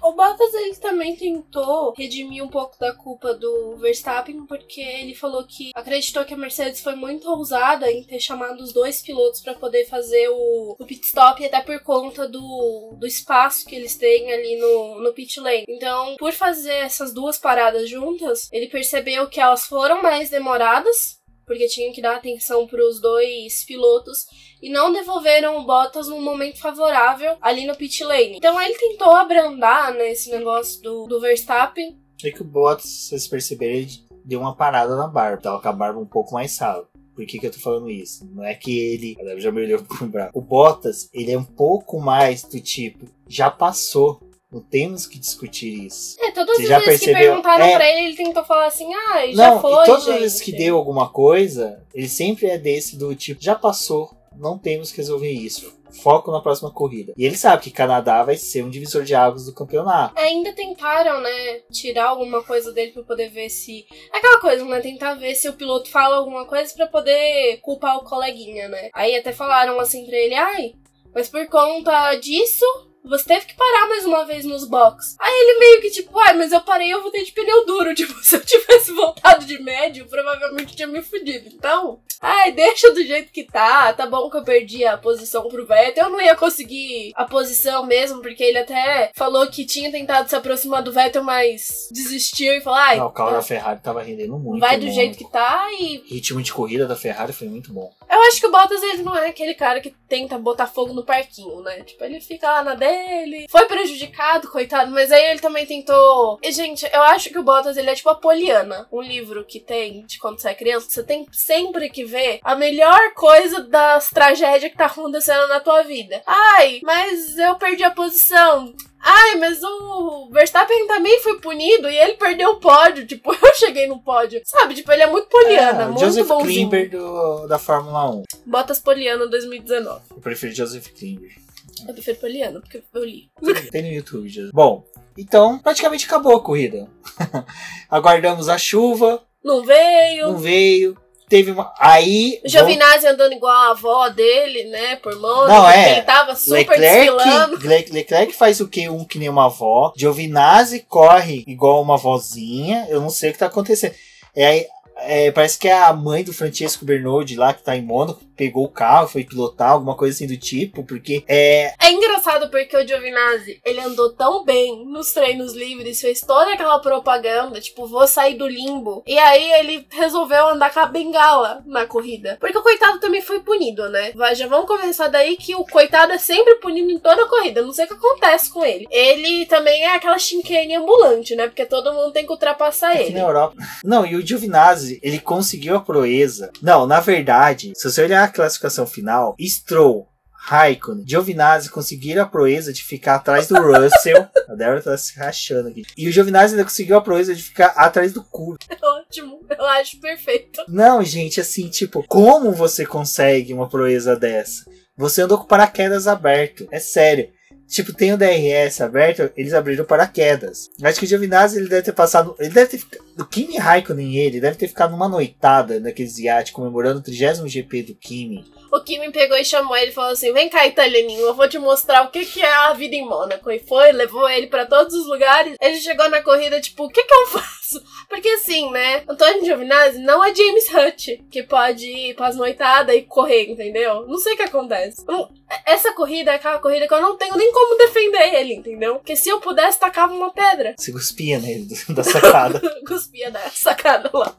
O Bottas ele também tentou redimir um pouco da culpa do Verstappen, porque ele falou que acreditou que a Mercedes foi muito ousada em ter chamado os dois pilotos para poder fazer o, o pit stop, até por conta do, do espaço que eles têm ali no, no pit lane. Então, por fazer essas duas paradas juntas, ele percebeu que elas foram mais demoradas. Porque tinha que dar atenção para os dois pilotos e não devolveram o Bottas num momento favorável ali no pit lane. Então ele tentou abrandar nesse negócio do, do Verstappen. É que o Bottas, vocês perceberem, ele deu uma parada na barba. Tava com a barba um pouco mais rala. Por que, que eu tô falando isso? Não é que ele. Já me olhou pro bravo. O Bottas, ele é um pouco mais do tipo, já passou. Não temos que discutir isso. É, todas Você as já vezes que percebeu? perguntaram É. pra ele, ele tentou falar assim, ah, já não, foi, e todas gente. as vezes que deu alguma coisa, ele sempre é desse do tipo, já passou, não temos que resolver isso. Foco na próxima corrida. E ele sabe que Canadá vai ser um divisor de águas do campeonato. Ainda tentaram, né, tirar alguma coisa dele pra poder ver se. Aquela coisa, né? Tentar ver se o piloto fala alguma coisa pra poder culpar o coleguinha, né? Aí até falaram assim pra ele, ai, mas por conta disso. Você teve que parar mais uma vez nos box. Aí ele meio que tipo, ai, mas eu parei, eu voltei de pneu duro. Tipo, se eu tivesse voltado de médio, provavelmente tinha me fudido. Então, ai, deixa do jeito que tá. Tá bom que eu perdi a posição pro Vettel. Eu não ia conseguir a posição mesmo, porque ele até falou que tinha tentado se aproximar do Vettel, mas desistiu e falou, ai, Não, o carro tá, da Ferrari tava rendendo muito. vai do bom. jeito que tá e O ritmo de corrida da Ferrari foi muito bom. eu acho que o Bottas ele não é aquele cara que tenta botar fogo no parquinho, né? Tipo, ele fica lá na dele. Foi prejudicado, coitado, mas aí ele também tentou. E, gente, eu acho que o Bottas ele é tipo a Poliana, um livro que tem de quando você é criança. Você tem sempre que ver a melhor coisa das tragédias que tá acontecendo na tua vida. Ai, mas eu perdi a posição. Ai, mas o Verstappen também foi punido e ele perdeu o pódio. Tipo, eu cheguei no pódio. Sabe? Tipo, ele é muito poliana, É, muito Joseph bonzinho. Klimber do, da Fórmula 1. Bottas Poliano 2019. Eu prefiro Joseph Klimber. Eu prefiro Poliano, porque eu li. Tem no YouTube. Joseph. Bom, então praticamente acabou a corrida. Aguardamos a chuva, Não veio. não veio. teve uma. Aí. O Giovinazzi andando igual a avó dele, né? Por Mônaco. Não, é. Ele tava super desfilando. Leclerc, Le- Leclerc faz o Q1 que nem uma avó. Giovinazzi corre igual uma vozinha. Eu não sei o que tá acontecendo. É, aí, é, parece que é a mãe do Francesco Bernardi lá, que tá em Mônaco, pegou o carro, foi pilotar, alguma coisa assim do tipo, porque é. É engraçado porque o Giovinazzi, ele andou tão bem nos treinos livres, fez toda aquela propaganda, tipo, vou sair do limbo. E aí ele resolveu andar com a bengala na corrida. Porque o coitado também foi punido, né? Já vamos começar daí que o coitado é sempre punido em toda a corrida. Não sei o que acontece com ele. Ele também é aquela chinquene ambulante, né? Porque todo mundo tem que ultrapassar Aqui ele. na Europa. Não, e o Giovinazzi, ele conseguiu a proeza. Não, na verdade, se você olhar a classificação final, Stroll, Raikkonen, Giovinazzi conseguiram a proeza de ficar atrás do Russell. a Débora tá se rachando aqui. E o Giovinazzi ainda conseguiu a proeza de ficar atrás do Kurv. Ótimo, eu acho perfeito. Não, gente, assim, tipo, como você consegue uma proeza dessa? Você andou com paraquedas aberto. É sério. Tipo, tem o DRS aberto, eles abriram paraquedas. Acho que o Giovinazzi ele deve ter passado. Ele deve ter ficado. O Kimi Raikkonen ele deve ter ficado numa noitada naqueles iates comemorando o 30 GP do Kimi. O Kimi pegou e chamou ele e falou assim: Vem cá, italianinho, eu vou te mostrar o que, que é a vida em Mônaco. E foi, levou ele pra todos os lugares. Ele chegou na corrida, tipo, o que, que eu faço? Porque assim, né? Antônio Giovinazzi não é James Hutt, que pode ir pras noitadas e correr, entendeu? Não sei o que acontece. Não- Essa corrida é aquela corrida que eu não tenho nem como defender ele, entendeu? Porque se eu pudesse, tacava uma pedra. Você cuspia nele da sacada. Cuspia da sacada lá.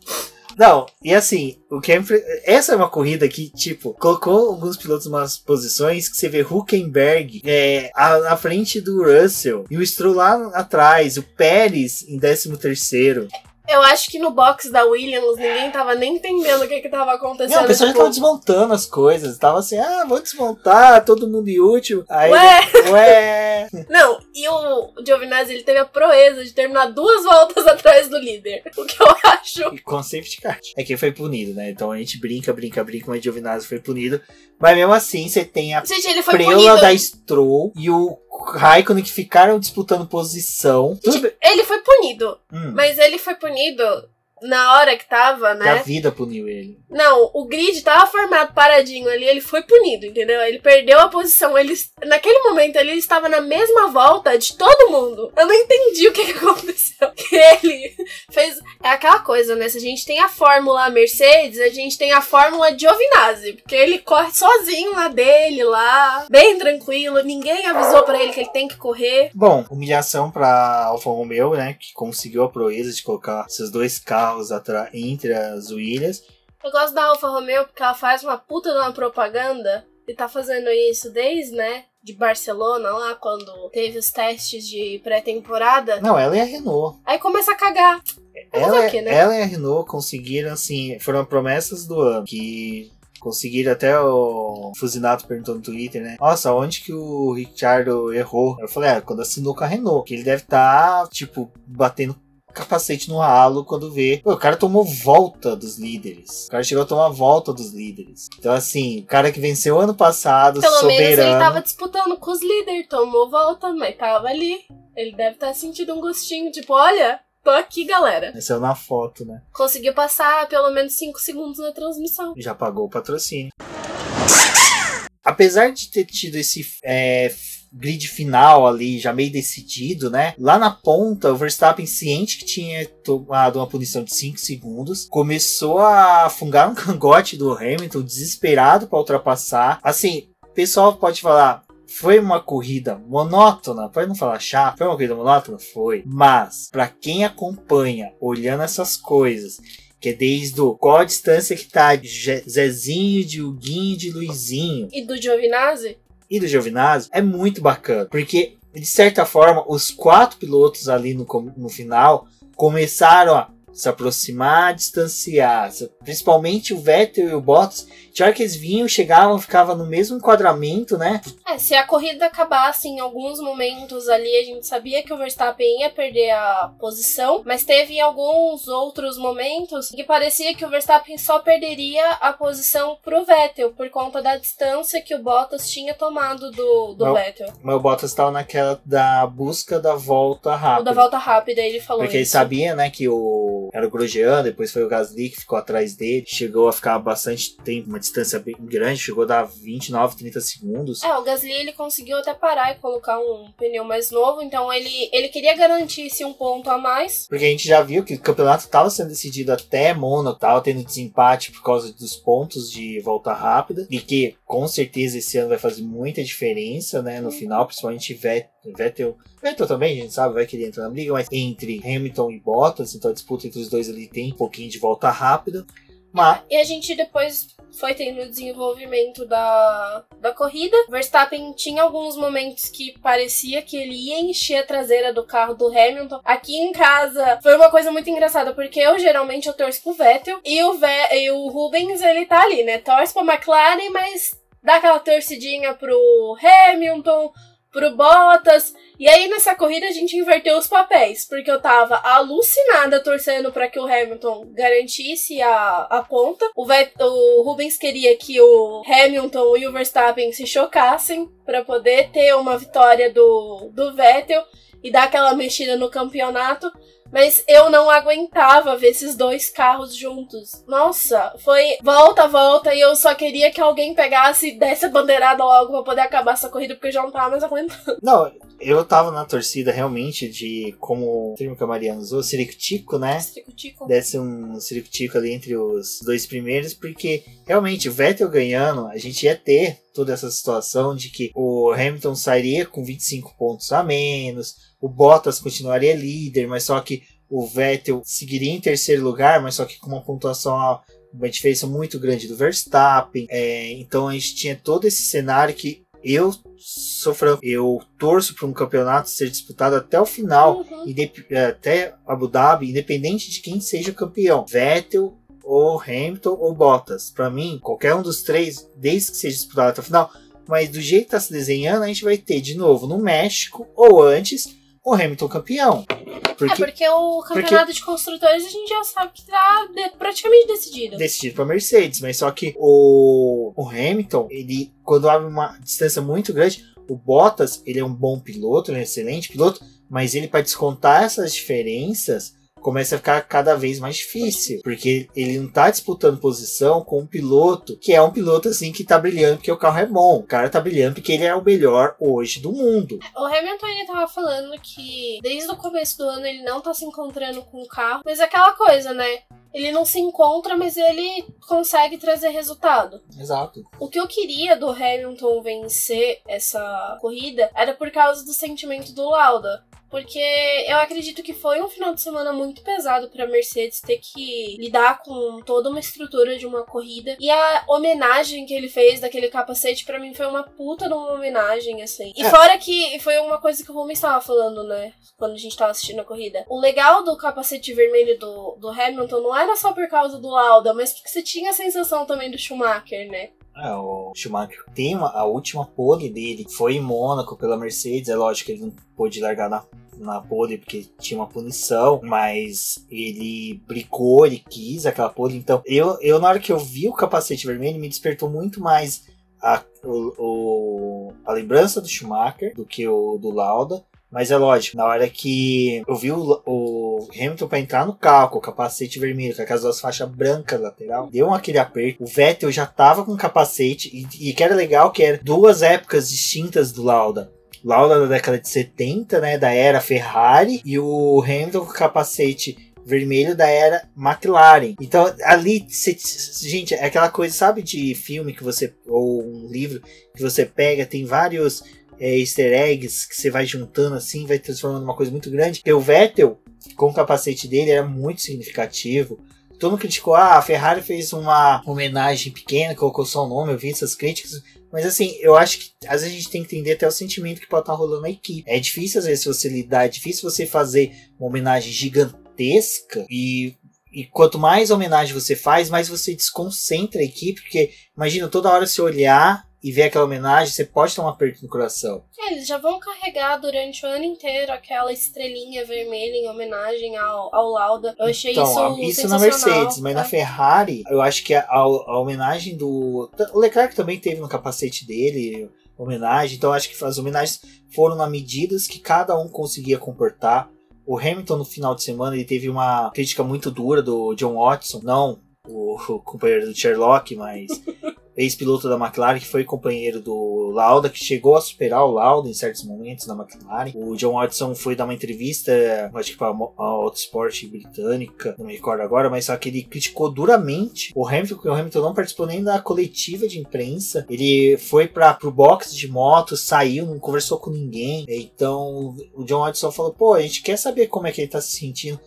Não, e assim, o impre- essa é uma corrida que, tipo, colocou alguns pilotos em umas posições que você vê Huckenberg é, a- na frente do Russell e o Stroll lá atrás, o Pérez em 13 terceiro. Eu acho que no box da Williams ninguém tava nem entendendo o que que tava acontecendo. Não, o pessoal já tipo, tava desmontando as coisas, tava assim, ah, vou desmontar, todo mundo inútil. Aí, Ué, ué, Não, e o Giovinazzi ele teve a proeza de terminar duas voltas atrás do líder. O que eu acho. e com safety car. É que foi punido, né? Então a gente brinca, brinca, brinca, mas Giovinazzi foi punido. Mas mesmo assim, você tem a Gente, ele foi Preula punido. da Stroll e o Raikkonen que ficaram disputando posição. Bem. Ele foi punido, Hum, mas ele foi punido na hora que tava, que a né? vida puniu ele. Não, o grid tava formado paradinho ali, ele foi punido, entendeu? Ele perdeu a posição. Ele, naquele momento ele estava na mesma volta de todo mundo. Eu não entendi o que, que aconteceu. Ele fez. É aquela coisa, né? Se a gente tem a fórmula Mercedes, a gente tem a fórmula Giovinazzi. Porque ele corre sozinho na dele lá, bem tranquilo. Ninguém avisou pra ele que ele tem que correr. Bom, humilhação pra Alfa Romeo, né? Que conseguiu a proeza de colocar seus dois carros atra- entre as Williams. Eu gosto da Alfa Romeo porque ela faz uma puta de uma propaganda e tá fazendo isso desde, né? De Barcelona lá, quando teve os testes de pré-temporada. Não, ela e a Renault. Aí começa a cagar. Ela, o quê, né? ela e a Renault conseguiram, assim, foram promessas do ano. Que conseguiram até o Fusinato perguntou no Twitter, né? Nossa, onde que o Ricardo errou? Eu falei, ah, quando assinou com a Renault. Que ele deve estar, tipo, batendo capacete no ralo quando vê. Pô, o cara tomou volta dos líderes. O cara chegou a tomar volta dos líderes. Então, assim, o cara que venceu ano passado, Pelo menos soberano. ele tava disputando com os líderes, tomou volta, mas tava ali. Ele deve estar sentindo um gostinho, tipo, olha, tô aqui, galera. Venceu na foto, né? Conseguiu passar pelo menos 5 segundos na transmissão. já pagou o patrocínio. Apesar de ter tido esse é, grid final ali, já meio decidido, né? Lá na ponta, o Verstappen, ciente que tinha tomado uma punição de 5 segundos, começou a fungar um cangote do Hamilton, desesperado para ultrapassar. Assim, o pessoal pode falar. Foi uma corrida monótona, pode não falar chata, foi uma corrida monótona? Foi. Mas, para quem acompanha, olhando essas coisas, que é desde o qual a distância que tá de Zezinho, de Huguinho, de Luizinho E do Giovinazzi? E do Giovinazzi, é muito bacana. Porque, de certa forma, os quatro pilotos ali no, no final começaram a se aproximar, distanciar. Principalmente o Vettel e o Bottas. Já que eles vinham, chegavam, ficavam no mesmo enquadramento, né? É, se a corrida acabasse em alguns momentos ali, a gente sabia que o Verstappen ia perder a posição, mas teve alguns outros momentos que parecia que o Verstappen só perderia a posição pro Vettel, por conta da distância que o Bottas tinha tomado do, do Não. Vettel. Mas o Bottas estava naquela da busca da volta O rápida. da volta rápida, ele falou Porque ele isso. sabia, né, que o era o Grosjean, depois foi o Gasly que ficou atrás dele. Chegou a ficar bastante tempo, uma distância bem grande, chegou a dar 29, 30 segundos. É, o Gasly ele conseguiu até parar e colocar um pneu mais novo, então ele, ele queria garantir-se um ponto a mais. Porque a gente já viu que o campeonato estava sendo decidido até Mônaco, tava tendo desempate por causa dos pontos de volta rápida, e que com certeza esse ano vai fazer muita diferença, né, no final, principalmente Vettel, Vettel também, a gente sabe, vai querer entrar na briga, mas entre Hamilton e Bottas, então a disputa entre os dois ali tem um pouquinho de volta rápida. Mas... E a gente depois foi tendo o desenvolvimento da, da corrida. Verstappen tinha alguns momentos que parecia que ele ia encher a traseira do carro do Hamilton. Aqui em casa foi uma coisa muito engraçada, porque eu geralmente eu torço pro Vettel e o, Ve e o Rubens ele tá ali, né? Torce pra McLaren, mas dá aquela torcidinha pro Hamilton, pro Bottas. E aí nessa corrida a gente inverteu os papéis, porque eu tava alucinada torcendo para que o Hamilton garantisse a, a ponta. O, o Rubens queria que o Hamilton e o Verstappen se chocassem para poder ter uma vitória do, do Vettel e dar aquela mexida no campeonato. Mas eu não aguentava ver esses dois carros juntos. Nossa, foi volta, volta, e eu só queria que alguém pegasse e desse a bandeirada logo pra poder acabar essa corrida, porque eu já não tava mais aguentando. Não, eu tava na torcida realmente de como o termo que a Mariana usou, Ciricutico, né? Ciricutico. Desse um Ciricutico ali entre os dois primeiros, porque realmente o Vettel ganhando, a gente ia ter toda essa situação de que o Hamilton sairia com 25 pontos a menos, o Bottas continuaria líder, mas só que o Vettel seguiria em terceiro lugar, mas só que com uma pontuação uma diferença muito grande do Verstappen. É, então a gente tinha todo esse cenário que eu sofro, eu torço para um campeonato ser disputado até o final, uhum. até Abu Dhabi, independente de quem seja o campeão. Vettel ou Hamilton ou Bottas. Para mim, qualquer um dos três, desde que seja disputado até o final. Mas do jeito que está se desenhando, a gente vai ter de novo no México ou antes o Hamilton campeão. Porque, é porque o campeonato porque, de construtores a gente já sabe que tá praticamente decidido. Decidido para Mercedes, mas só que o, o Hamilton, ele quando abre uma distância muito grande, o Bottas, ele é um bom piloto, é um excelente piloto, mas ele para descontar essas diferenças, começa a ficar cada vez mais difícil, porque ele não tá disputando posição com um piloto que é um piloto assim que tá brilhando porque o carro é bom. O cara tá brilhando porque ele é o melhor hoje do mundo. O Hamilton ele tava falando que desde o começo do ano ele não tá se encontrando com o carro, mas é aquela coisa, né? ele não se encontra, mas ele consegue trazer resultado. Exato. O que eu queria do Hamilton vencer essa corrida era por causa do sentimento do Lauda. Porque eu acredito que foi um final de semana muito pesado para Mercedes ter que lidar com toda uma estrutura de uma corrida. E a homenagem que ele fez daquele capacete para mim foi uma puta de uma homenagem, assim. E é. fora que foi uma coisa que o Rumi estava falando, né? Quando a gente tava assistindo a corrida. O legal do capacete vermelho do, do Hamilton não era só por causa do Lauda, mas porque você tinha a sensação também do Schumacher, né? É, o Schumacher tem uma, a última pole dele foi em Mônaco pela Mercedes. É lógico que ele não pôde largar na na pole porque tinha uma punição, mas ele bricou, ele quis aquela pole. Então, eu, eu na hora que eu vi o capacete vermelho, me despertou muito mais a, o, o, a lembrança do Schumacher do que o do Lauda. Mas é lógico, na hora que eu vi o, o Hamilton para entrar no carro, o capacete vermelho, com aquelas duas faixas brancas lateral, deu aquele aperto. O Vettel já tava com capacete, e, e que era legal que era duas épocas distintas do Lauda. Lauda da década de 70, né, da era Ferrari, e o Hamilton com capacete vermelho da era McLaren. Então, ali, cê, gente, é aquela coisa, sabe, de filme que você, ou um livro que você pega, tem vários é, easter eggs que você vai juntando assim, vai transformando uma coisa muito grande. E o Vettel, com o capacete dele, era muito significativo. Todo mundo criticou, ah, a Ferrari fez uma homenagem pequena, colocou só o nome, eu vi essas críticas, mas assim, eu acho que às vezes a gente tem que entender até o sentimento que pode estar rolando na equipe. É difícil às vezes você lidar, é difícil você fazer uma homenagem gigantesca e e quanto mais homenagem você faz, mais você desconcentra a equipe, porque imagina toda hora se olhar e ver aquela homenagem, você pode ter um aperto no coração. É, eles já vão carregar durante o ano inteiro aquela estrelinha vermelha em homenagem ao, ao Lauda. Eu achei então, isso Isso na Mercedes, mas é. na Ferrari, eu acho que a, a, a, homenagem do. O Leclerc também teve no capacete dele homenagem, então acho que as homenagens foram na medidas que cada um conseguia comportar. o Hamilton no final de semana ele teve uma crítica muito dura do John Watson, não o, o companheiro do Sherlock, mas ex-piloto da McLaren, que foi companheiro do Lauda, que chegou a superar o Lauda em certos momentos na McLaren. O John Watson foi dar uma entrevista, acho que para a Autosport britânica, não me recordo agora, mas só que ele criticou duramente o Hamilton, porque o Hamilton não participou nem da coletiva de imprensa. Ele foi para o box de moto, saiu, não conversou com ninguém. Então o John Watson falou: pô, a gente quer saber como é que ele tá se sentindo.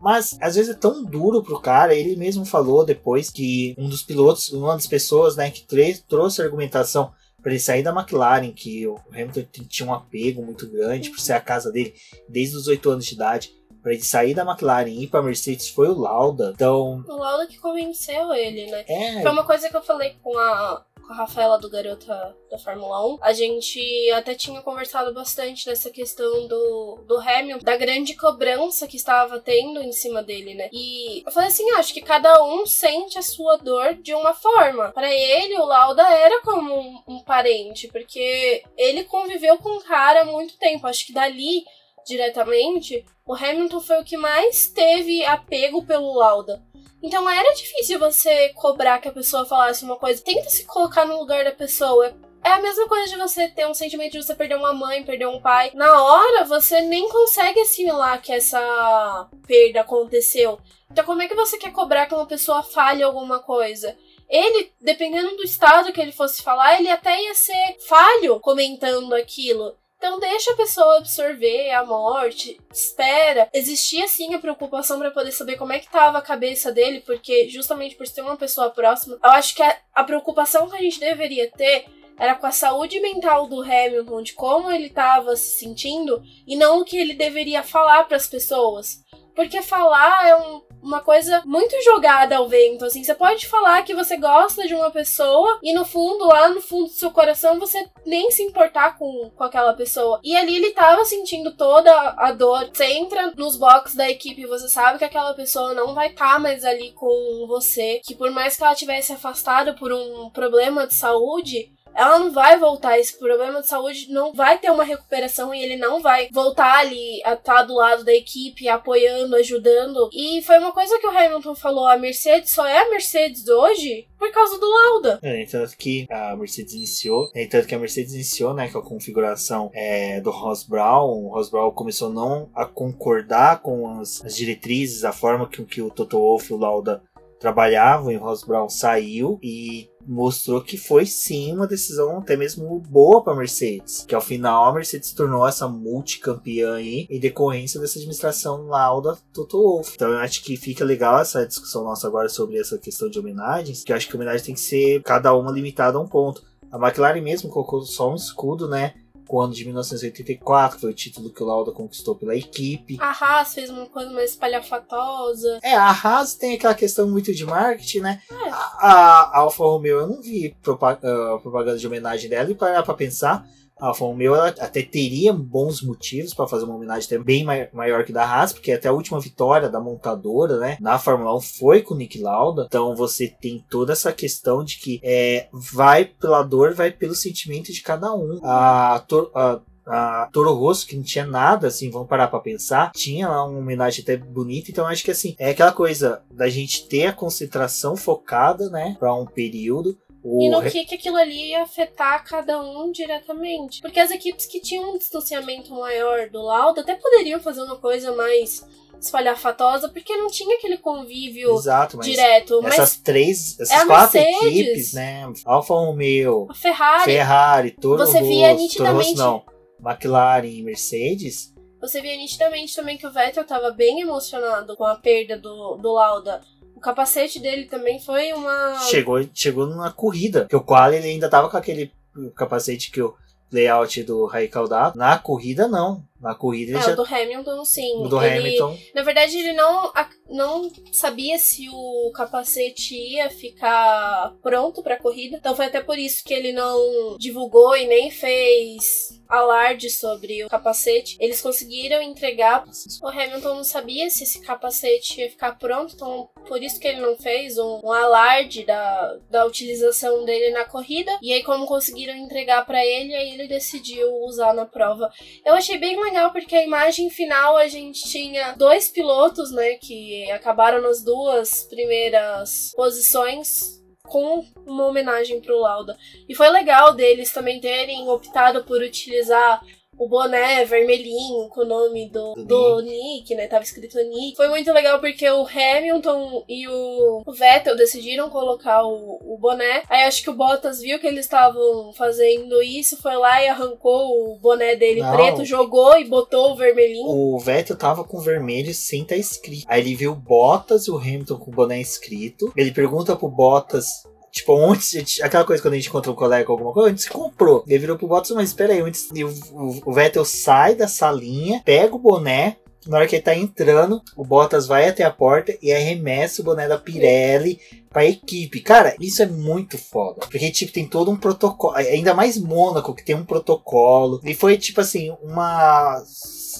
Mas às vezes é tão duro pro cara, ele mesmo falou depois que um dos pilotos, uma das pessoas, né, que trouxe a argumentação para ele sair da McLaren, que o Hamilton tinha um apego muito grande por ser a casa dele desde os 8 anos de idade. Para ele sair da McLaren e ir pra Mercedes foi o Lauda. Então. O Lauda que convenceu ele, né? É. Foi uma coisa que eu falei com a, com a Rafaela do Garota da Fórmula 1, a gente até tinha conversado bastante nessa questão do, do Hamilton, da grande cobrança que estava tendo em cima dele, né? E eu falei assim, acho que cada um sente a sua dor de uma forma. Para ele, o Lauda era como um, um parente, porque ele conviveu com o cara há muito tempo. Acho que dali diretamente, o Hamilton foi o que mais teve apego pelo Lauda. Então era difícil você cobrar que a pessoa falasse uma coisa. Tenta se colocar no lugar da pessoa. É a mesma coisa de você ter um sentimento de você perder uma mãe, perder um pai. Na hora, você nem consegue assimilar que essa perda aconteceu. Então, como é que você quer cobrar que uma pessoa fale alguma coisa? Ele, dependendo do estado que ele fosse falar, ele até ia ser falho comentando aquilo. Então deixa a pessoa absorver a morte, espera. Existia sim a preocupação para poder saber como é que tava a cabeça dele, porque justamente por ser uma pessoa próxima, eu acho que a, a preocupação que a gente deveria ter era com a saúde mental do Hamilton, de como ele estava se sentindo, e não o que ele deveria falar para as pessoas. Porque falar é um, uma coisa muito jogada ao vento, assim. Você pode falar que você gosta de uma pessoa e no fundo, lá no fundo do seu coração, você nem se importar com, com aquela pessoa. E ali ele tava sentindo toda a dor. Você entra nos boxes da equipe e você sabe que aquela pessoa não vai estar tá mais ali com você. Que por mais que ela tivesse afastado por um problema de saúde, ela não vai voltar. Esse problema de saúde não vai ter uma recuperação e ele não vai voltar ali a estar do lado da equipe, apoiando, ajudando. E foi uma coisa que o Hamilton falou: a Mercedes só é a Mercedes hoje por causa do Lauda. É, tanto que a Mercedes iniciou, é, tanto que a Mercedes iniciou, né, com a configuração é, do Ross Brown. O Ross Brown começou não a concordar com as, as diretrizes, a forma que, que o Toto Wolff e o Lauda trabalhavam e o Ross Brown saiu e mostrou que foi sim uma decisão até mesmo boa para Mercedes, que ao final a Mercedes tornou essa multicampeã aí em decorrência dessa administração lauda Toto Wolff. Então eu acho que fica legal essa discussão nossa agora sobre essa questão de homenagens, que eu acho que a homenagem tem que ser cada uma limitada a um ponto. A McLaren mesmo colocou só um escudo, né? Com o ano de 1984, foi o título que o Lauda conquistou pela equipe. A Haas fez uma coisa mais espalhafatosa. É, a Haas tem aquela questão muito de marketing, né? É. A, a Alfa Romeo, eu não vi propaganda, uh, propaganda de homenagem dela e parar pra pensar a Alfa Romeo ela até teria bons motivos para fazer uma homenagem até bem maior que da Haas, porque até a última vitória da montadora, né, na Fórmula 1 foi com o Nick Lauda. Então você tem toda essa questão de que é, vai pela dor, vai pelo sentimento de cada um. A, a a Toro Rosso, que não tinha nada, assim, vamos parar pra pensar, tinha lá uma homenagem até bonita, então acho que assim, é aquela coisa da gente ter a concentração focada, né, pra um período, e no que, que aquilo ali ia afetar cada um diretamente. Porque as equipes que tinham um distanciamento maior do Lauda até poderiam fazer uma coisa mais espalhafatosa, porque não tinha aquele convívio Exato, mas direto. Essas mas três, essas é quatro Mercedes, equipes, né? Alfa Romeo, a Ferrari, Ferrari, Toro você Rosso, via nitidamente... Toro Rosso não, McLaren e Mercedes. Você via nitidamente também que o Vettel estava bem emocionado com a perda do, do Lauda. O capacete dele também foi uma. Chegou, chegou numa corrida. Que o qual ele ainda tava com aquele capacete que o layout do Raikkonen Na corrida, não. Na corrida é, já... o do Hamilton, sim. O do ele, Hamilton. Na verdade, ele não, não sabia se o capacete ia ficar pronto pra corrida. Então foi até por isso que ele não divulgou e nem fez alarde sobre o capacete. Eles conseguiram entregar. O Hamilton não sabia se esse capacete ia ficar pronto, então por isso que ele não fez um, um alarde da, da utilização dele na corrida. E aí, como conseguiram entregar para ele, aí ele decidiu usar na prova. Eu achei bem legal porque a imagem final a gente tinha dois pilotos, né, que acabaram nas duas primeiras posições com uma homenagem pro Lauda. E foi legal deles também terem optado por utilizar o boné vermelhinho com o nome do, do, Nick. Né? Tava escrito Nick. Foi muito legal porque o Hamilton e o Vettel decidiram colocar o, o boné. Aí acho que o Bottas viu que eles estavam fazendo isso, foi lá e arrancou o boné dele Não. preto, jogou e botou o vermelhinho. O Vettel tava com vermelho sem estar tá escrito. Aí ele viu o Bottas e o Hamilton com o boné escrito. Ele pergunta pro Bottas Tipo, onde aquela coisa quando a gente encontra um colega com alguma coisa, onde você comprou? Ele virou pro Bottas, mas espera aí, e o, o, o Vettel sai da salinha, pega o boné, na hora que ele tá entrando, o Bottas vai até a porta e arremessa o boné da Pirelli pra equipe. Cara, isso é muito foda. Porque, tipo, tem todo um protocolo. Ainda mais Mônaco, que tem um protocolo. E foi, tipo assim, uma,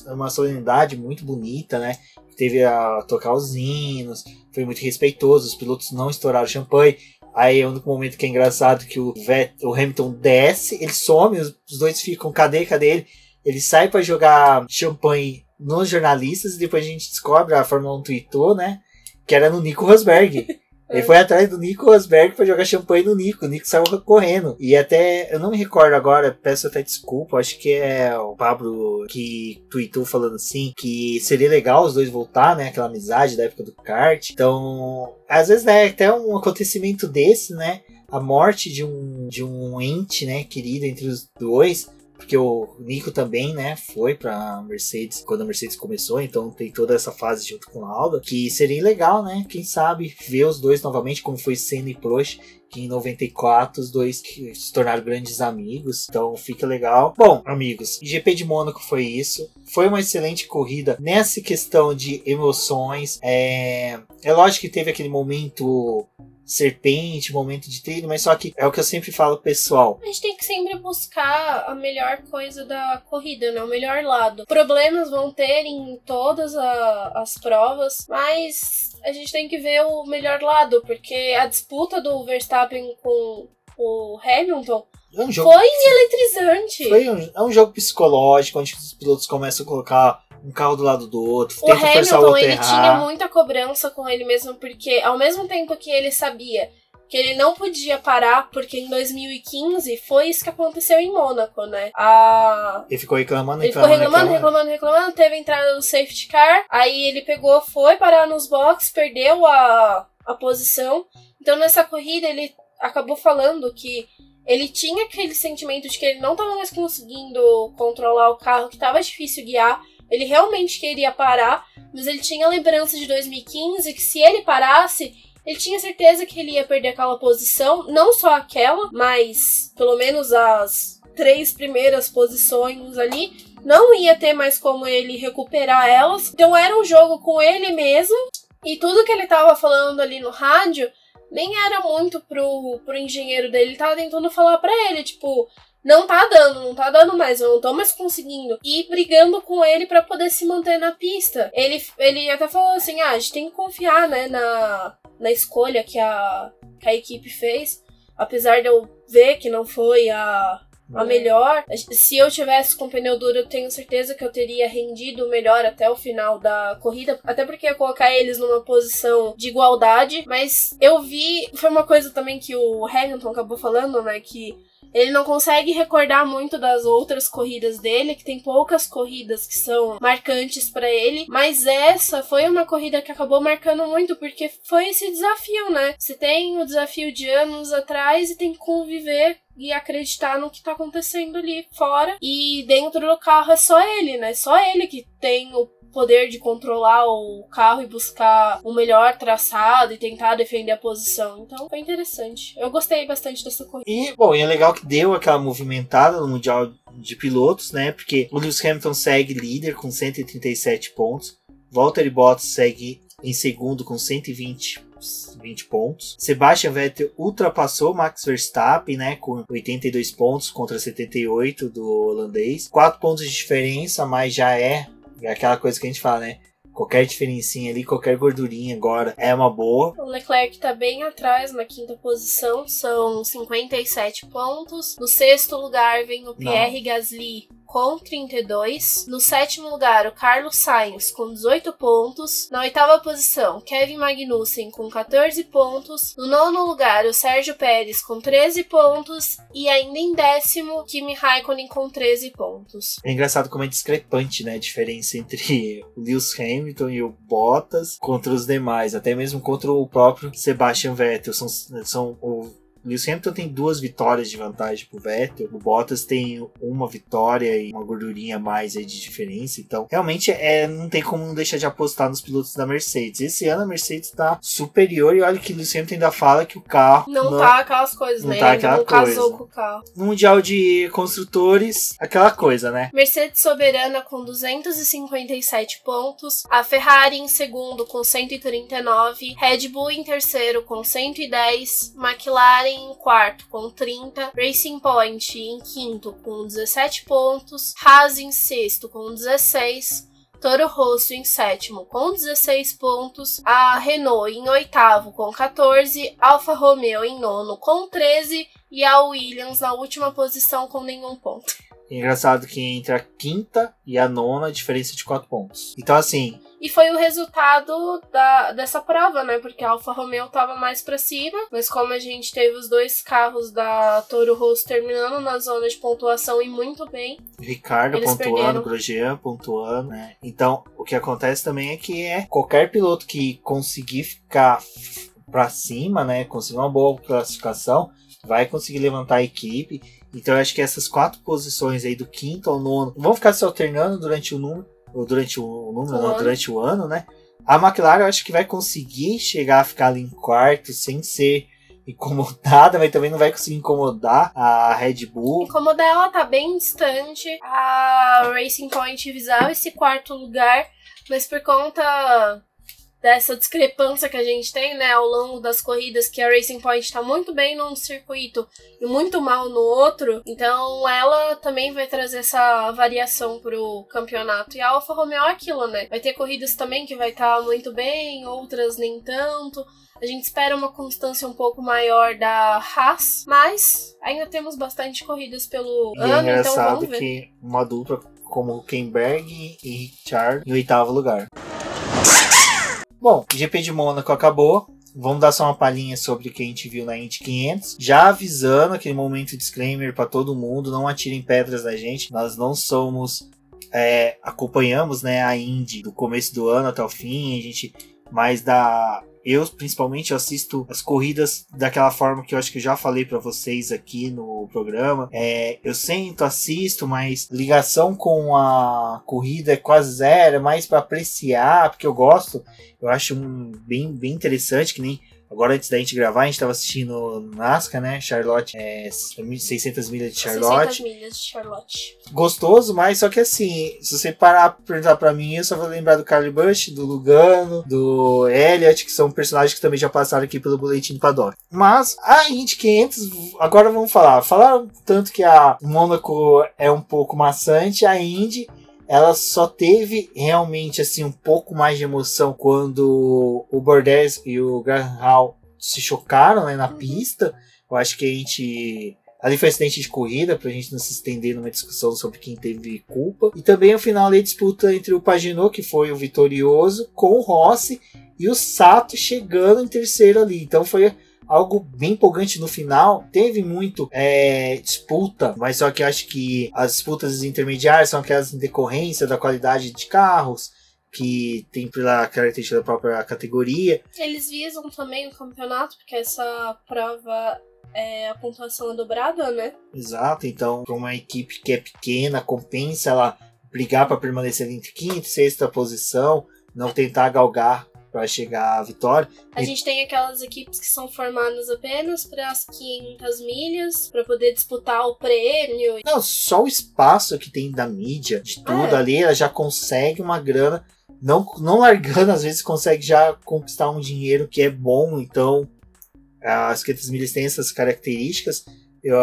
uma solenidade muito bonita, né? Teve a tocar os hinos, foi muito respeitoso, os pilotos não estouraram champanhe. Aí é o único momento que é engraçado que o, Vet, o Hamilton desce, ele some, os, os dois ficam, cadê, cadê ele? Ele sai para jogar champanhe nos jornalistas e depois a gente descobre, a Fórmula 1 tweetou, né? Que era no Nico Rosberg. Ele foi atrás do Nico Rosberg pra jogar champanhe no Nico. O Nico saiu correndo. E até, eu não me recordo agora, peço até desculpa, acho que é o Pablo que tweetou falando assim, que seria legal os dois voltar, né? Aquela amizade da época do kart. Então, às vezes, né, até um acontecimento desse, né? A morte de um, de um ente, né, querido entre os dois, porque o Nico também, né, foi pra Mercedes quando a Mercedes começou, então tem toda essa fase junto com a Alda, que seria legal, né, quem sabe ver os dois novamente, como foi Senna e Prost, que em 94 os dois se tornaram grandes amigos, então fica legal. Bom, amigos, GP de Mônaco foi isso. Foi uma excelente corrida nessa questão de emoções. É, é lógico que teve aquele momento serpente, momento de trilho, mas só que é o que eu sempre falo pessoal. A gente tem que sempre buscar a melhor coisa da corrida, né? O melhor lado. Problemas vão ter em todas a, as provas, mas a gente tem que ver o melhor lado, porque a disputa do Verstappen com o Hamilton é um jogo, foi eletrizante. Foi um, é um jogo psicológico, onde os pilotos começam a colocar um carro do lado do outro, o Hamilton, o ele errar. tinha muita cobrança com ele mesmo, porque ao mesmo tempo que ele sabia que ele não podia parar, porque em 2015 foi isso que aconteceu em Mônaco, né? A... Ele ficou reclamando, ele ficou reclamando, reclamando, reclamando, reclamando, teve a entrada do safety car, aí ele pegou, foi parar nos boxes, perdeu a, a posição. Então nessa corrida ele acabou falando que ele tinha aquele sentimento de que ele não estava mais conseguindo controlar o carro, que estava difícil guiar, ele realmente queria parar, mas ele tinha lembrança de 2015 que se ele parasse, ele tinha certeza que ele ia perder aquela posição, não só aquela, mas pelo menos as três primeiras posições ali, não ia ter mais como ele recuperar elas. Então era um jogo com ele mesmo, e tudo que ele tava falando ali no rádio nem era muito pro, pro engenheiro dele, ele tava tentando falar para ele, tipo, não tá dando, não tá dando mais, eu não tô mais conseguindo. E brigando com ele para poder se manter na pista. Ele, ele até falou assim: ah, a gente tem que confiar, né, na, na escolha que a, que a equipe fez. Apesar de eu ver que não foi a, a é. melhor. Se eu tivesse com pneu duro, eu tenho certeza que eu teria rendido melhor até o final da corrida. Até porque ia colocar eles numa posição de igualdade. Mas eu vi. Foi uma coisa também que o Hamilton acabou falando, né? Que ele não consegue recordar muito das outras corridas dele, que tem poucas corridas que são marcantes para ele, mas essa foi uma corrida que acabou marcando muito porque foi esse desafio, né? Você tem o desafio de anos atrás e tem que conviver e acreditar no que tá acontecendo ali fora. E dentro do carro é só ele, né? Só ele que tem o poder de controlar o carro e buscar o melhor traçado e tentar defender a posição. Então foi interessante. Eu gostei bastante dessa corrida. E, bom, e é legal que deu aquela movimentada no Mundial de Pilotos, né? Porque o Lewis Hamilton segue líder com 137 pontos. Valtteri Bottas segue em segundo com 120 20 pontos. Sebastian Vettel ultrapassou Max Verstappen, né, com 82 pontos contra 78 do holandês. 4 pontos de diferença, mas já é é aquela coisa que a gente fala, né? Qualquer diferencinha ali, qualquer gordurinha agora é uma boa. O Leclerc tá bem atrás na quinta posição, são 57 pontos. No sexto lugar vem o Pierre Não. Gasly com 32. No sétimo lugar, o Carlos Sainz com 18 pontos. Na oitava posição, Kevin Magnussen com 14 pontos. No nono lugar, o Sérgio Pérez com 13 pontos. E ainda em décimo, Kimi Raikkonen com 13 pontos. É engraçado como é discrepante, né? A diferença entre o Lewis Hamilton e o Bottas contra os demais, até mesmo contra o próprio Sebastian Vettel. São, são o Lewis Hamilton tem duas vitórias de vantagem pro Vettel. O Bottas tem uma vitória e uma gordurinha a mais aí de diferença. Então, realmente, é, não tem como não deixar de apostar nos pilotos da Mercedes. Esse ano a Mercedes tá superior e olha que o Lewis Hamilton ainda fala que o carro. Não, não tá aquelas coisas, não né? Tá aquela não coisa. casou com o carro. No Mundial de Construtores, aquela coisa, né? Mercedes soberana com 257 pontos. A Ferrari em segundo com 139. Red Bull em terceiro com 110. McLaren em quarto com 30, Racing Point em quinto com 17 pontos, Haas em sexto com 16, Toro Rosso em sétimo com 16 pontos, a Renault em oitavo com 14, Alfa Romeo em nono com 13 e a Williams na última posição com nenhum ponto. Engraçado que entre a quinta e a nona, a diferença é de 4 pontos. Então, assim, E foi o resultado da, dessa prova, né? Porque a Alfa Romeo tava mais pra cima, mas como a gente teve os dois carros da Toro Rosso terminando na zona de pontuação e muito bem, Ricardo pontuando. Grosjean pontuando, né? Então, o que acontece também é que é qualquer piloto que conseguir ficar pra cima, né? Conseguir uma boa classificação, vai conseguir levantar a equipe. Então, eu acho que essas quatro posições aí do quinto ao nono vão ficar se alternando durante o número, ou durante o número, não, ano. durante o ano, né? A McLaren eu acho que vai conseguir chegar a ficar ali em quarto sem ser incomodada, mas também não vai conseguir incomodar a Red Bull. incomodar ela tá bem distante. A Racing Point visava esse quarto lugar, mas por conta dessa discrepância que a gente tem, né, ao longo das corridas, que a Racing Point tá muito bem num circuito e muito mal no outro, então ela também vai trazer essa variação pro campeonato. E a Alfa Romeo é aquilo, né? Vai ter corridas também que vai estar muito bem, outras nem tanto. A gente espera uma constância um pouco maior da Haas, mas ainda temos bastante corridas pelo E é ano, então engraçado vamos ver. que uma dupla como Kenberg e Richard em oitavo lugar. Bom, GP de Mônaco acabou. Vamos dar só uma palhinha sobre o que a gente viu na Indy 500. Já avisando aquele momento disclaimer para todo mundo, não atirem pedras na gente. Nós não somos é, acompanhamos né a Indy do começo do ano até o fim. A gente mais da eu principalmente assisto as corridas daquela forma que eu acho que eu já falei para vocês aqui no programa. É, eu sento, assisto, mas ligação com a corrida é quase zero, é mais para apreciar, porque eu gosto. Eu acho um, bem, bem interessante, que nem agora antes da gente gravar, a gente estava assistindo NASCAR, né? Charlotte, é, 600 milhas de 600 Charlotte. milhas de Charlotte. Gostoso, mas só que assim, se você parar pra perguntar pra mim, eu só vou lembrar do Carly Bush, do Lugano, do Elliot, que são personagens que também já passaram aqui pelo Boletim do Paddock. Mas a Indy 500, agora vamos falar. Falaram tanto que a Mônaco é um pouco maçante, a Indy ela só teve realmente assim um pouco mais de emoção quando o Bordes e o Graham Hall se chocaram né, na pista. Eu acho que a gente Ali foi acidente de corrida, pra gente não se estender numa discussão sobre quem teve culpa. E também o final ali, disputa entre o Paginot, que foi o vitorioso, com o Rossi e o Sato chegando em terceiro ali. Então foi algo bem empolgante no final. Teve muito é, disputa, mas só que eu acho que as disputas intermediárias são aquelas em decorrência da qualidade de carros, que tem pela característica da própria categoria. Eles visam também o campeonato, porque essa prova é a pontuação é dobrada, né? Exato, então para uma equipe que é pequena, compensa ela brigar para permanecer entre quinta e sexta posição, não tentar galgar para chegar à vitória. A gente tem aquelas equipes que são formadas apenas para as 500 milhas, para poder disputar o prêmio. Não, só o espaço que tem da mídia, de tudo É. ali, ela já consegue uma grana, não, não largando, às vezes consegue já conquistar um dinheiro que é bom, então as 500 milhas têm essas características. Eu,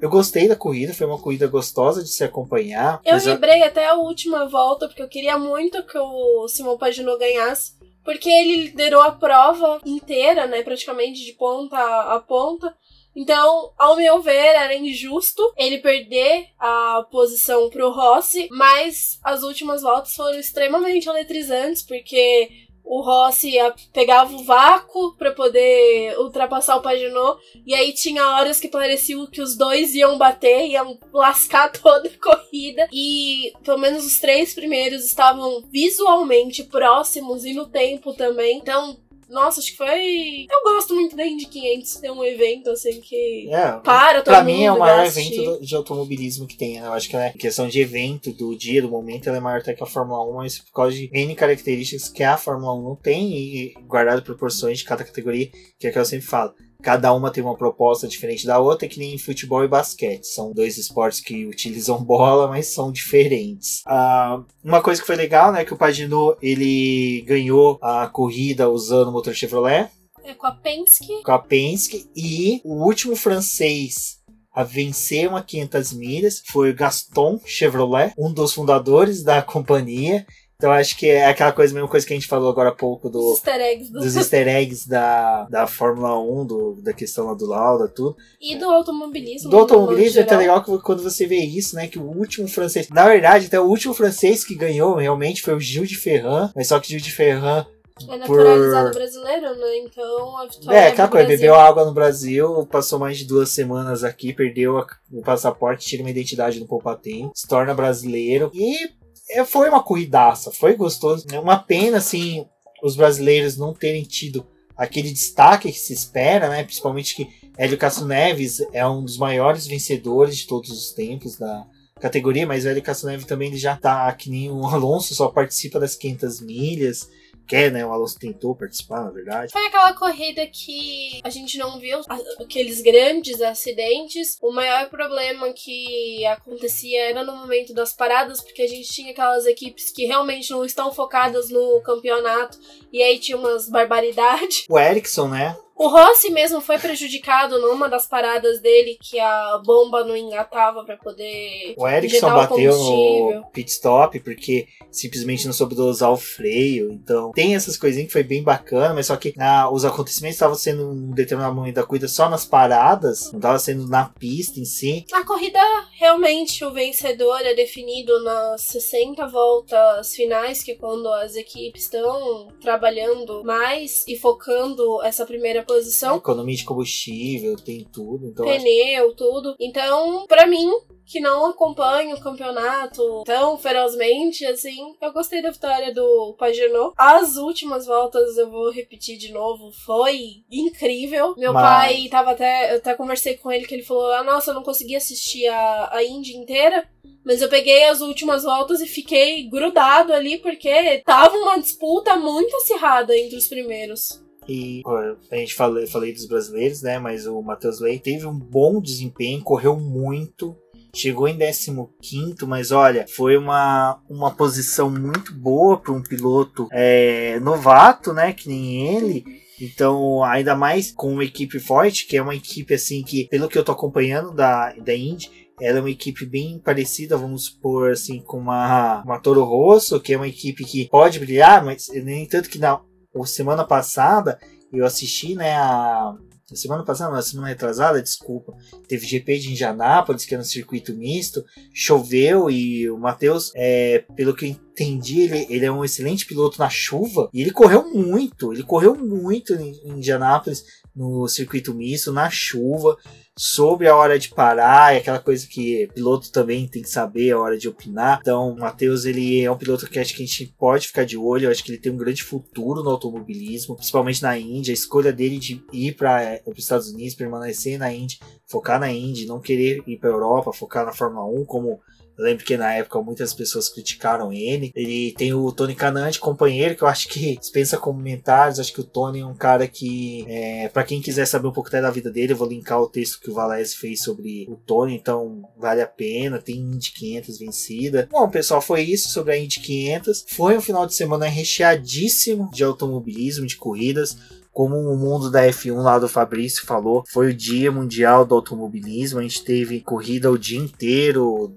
eu gostei da corrida, foi uma corrida gostosa de se acompanhar. Eu vibrei até a última volta, porque eu queria muito que o Simão Paginot ganhasse. Porque ele liderou a prova inteira, né? Praticamente de ponta a ponta. Então, ao meu ver, era injusto ele perder a posição pro Rossi, mas as últimas voltas foram extremamente eletrizantes, porque o Rossi pegava o vácuo para poder ultrapassar o Paginot, e aí tinha horas que parecia que os dois iam bater, iam lascar toda a corrida, e pelo menos os três primeiros estavam visualmente próximos e no tempo também. Então, nossa, acho que foi. Eu gosto muito da Indy 500 ter um evento assim que É, para todo Pra mundo. mim é o maior assistir. evento de automobilismo que tem. né? Eu acho que ela é questão de evento, do dia, do momento, ela é maior até que a Fórmula 1, mas por causa de N características que a Fórmula 1 não tem e guardado proporções de cada categoria, que é o que eu sempre falo. Cada uma tem uma proposta diferente da outra, que nem futebol e basquete. São dois esportes que utilizam bola, mas são diferentes. Ah, uma coisa que foi legal, né, que o Paginot, ele ganhou a corrida usando o motor Chevrolet, É com a Penske. com a Penske e o último francês a vencer uma 500 milhas foi o Gaston Chevrolet, um dos fundadores da companhia. Então acho que é aquela coisa, mesma coisa que a gente falou agora há pouco do, easter eggs do... dos easter eggs da, da Fórmula 1, do, da questão lá do Lauda, tudo. e do automobilismo. Do automobilismo é até legal que quando você vê isso, né? Que o último francês. Na verdade, até o último francês que ganhou realmente foi o Gil de Ferran, mas só que Gil de Ferran É por- naturalizado brasileiro, né? Então a vitória É, aquela coisa, bebeu água no Brasil, passou mais de duas semanas aqui, perdeu a- o passaporte, tira uma identidade no poupatempo, se torna brasileiro e é, foi uma corridaça, foi gostoso. É uma pena, assim, os brasileiros não terem tido aquele destaque que se espera, né? Principalmente que Hélio Castro Neves é um dos maiores vencedores de todos os tempos da categoria, mas Hélio Castro Neves também ele já tá que nem o Alonso, só participa das 500 milhas. Quer, né? O Alonso tentou participar, na verdade. Foi aquela corrida que a gente não viu aqueles grandes acidentes. O maior problema que acontecia era no momento das paradas, porque a gente tinha aquelas equipes que realmente não estão focadas no campeonato e aí tinha umas barbaridades. O Ericsson, né? O Rossi mesmo foi prejudicado numa das paradas dele que a bomba não engatava pra poder O o bateu no pit stop porque simplesmente não soube dosar o freio. Então, tem essas coisinhas que foi bem bacana, mas só que ah, os acontecimentos estavam sendo um determinado momento da corrida só nas paradas, não estava sendo na pista em si. A corrida, realmente, o vencedor é definido nas 60 voltas finais, que é quando as equipes estão trabalhando mais e focando essa primeira posição. Economia de combustível, tem tudo. Então, acho- Pneu, tudo. Então, pra mim, que não acompanho o campeonato tão ferozmente, assim, eu gostei da vitória do Pagenot. As últimas voltas, eu vou repetir de novo, foi incrível. Meu Mas- pai tava até. Eu até conversei com ele que ele falou: Ah, nossa, eu não consegui assistir a, a Indy inteira. Mas eu peguei as últimas voltas e fiquei grudado ali, porque tava uma disputa muito acirrada entre os primeiros. E a gente falei, falei dos brasileiros, né? Mas o Matheus Leite teve um bom desempenho, correu muito. Chegou em 15, mas olha, foi uma, uma posição muito boa para um piloto é, novato, né? Que nem ele. Então, ainda mais com uma equipe forte, que é uma equipe assim que, pelo que eu tô acompanhando da, da Indy, ela é uma equipe bem parecida, vamos supor, assim, com uma, uma Toro Rosso, que é uma equipe que pode brilhar, mas nem tanto que na semana passada eu assisti, né, a. a Semana passada, não, a semana retrasada, desculpa. Teve GP de Indianápolis, que era um circuito misto. Choveu e o Matheus, é, pelo que eu entendi, ele, ele é um excelente piloto na chuva. E ele correu muito, ele correu muito em, em Indianápolis, no circuito misto, na chuva sobre a hora de parar, é aquela coisa que piloto também tem que saber a hora de opinar. Então, o Matheus, ele é um piloto que acho que a gente pode ficar de olho, eu acho que ele tem um grande futuro no automobilismo, principalmente na Índia, a escolha dele de ir para os Estados Unidos, permanecer na Índia, focar na Indy, não querer ir para Europa, focar na Fórmula 1 como eu lembro que na época muitas pessoas criticaram ele. Ele tem o Tony Canante, companheiro, que eu acho que dispensa comentários. Acho que o Tony é um cara que, é, para quem quiser saber um pouco até da vida dele, eu vou linkar o texto que o Valese fez sobre o Tony, então vale a pena. Tem Indy 500 vencida. Bom, pessoal, foi isso sobre a Indy 500. Foi um final de semana recheadíssimo de automobilismo, de corridas como o mundo da F1 lá do Fabrício falou, foi o dia mundial do automobilismo. A gente teve corrida o dia inteiro,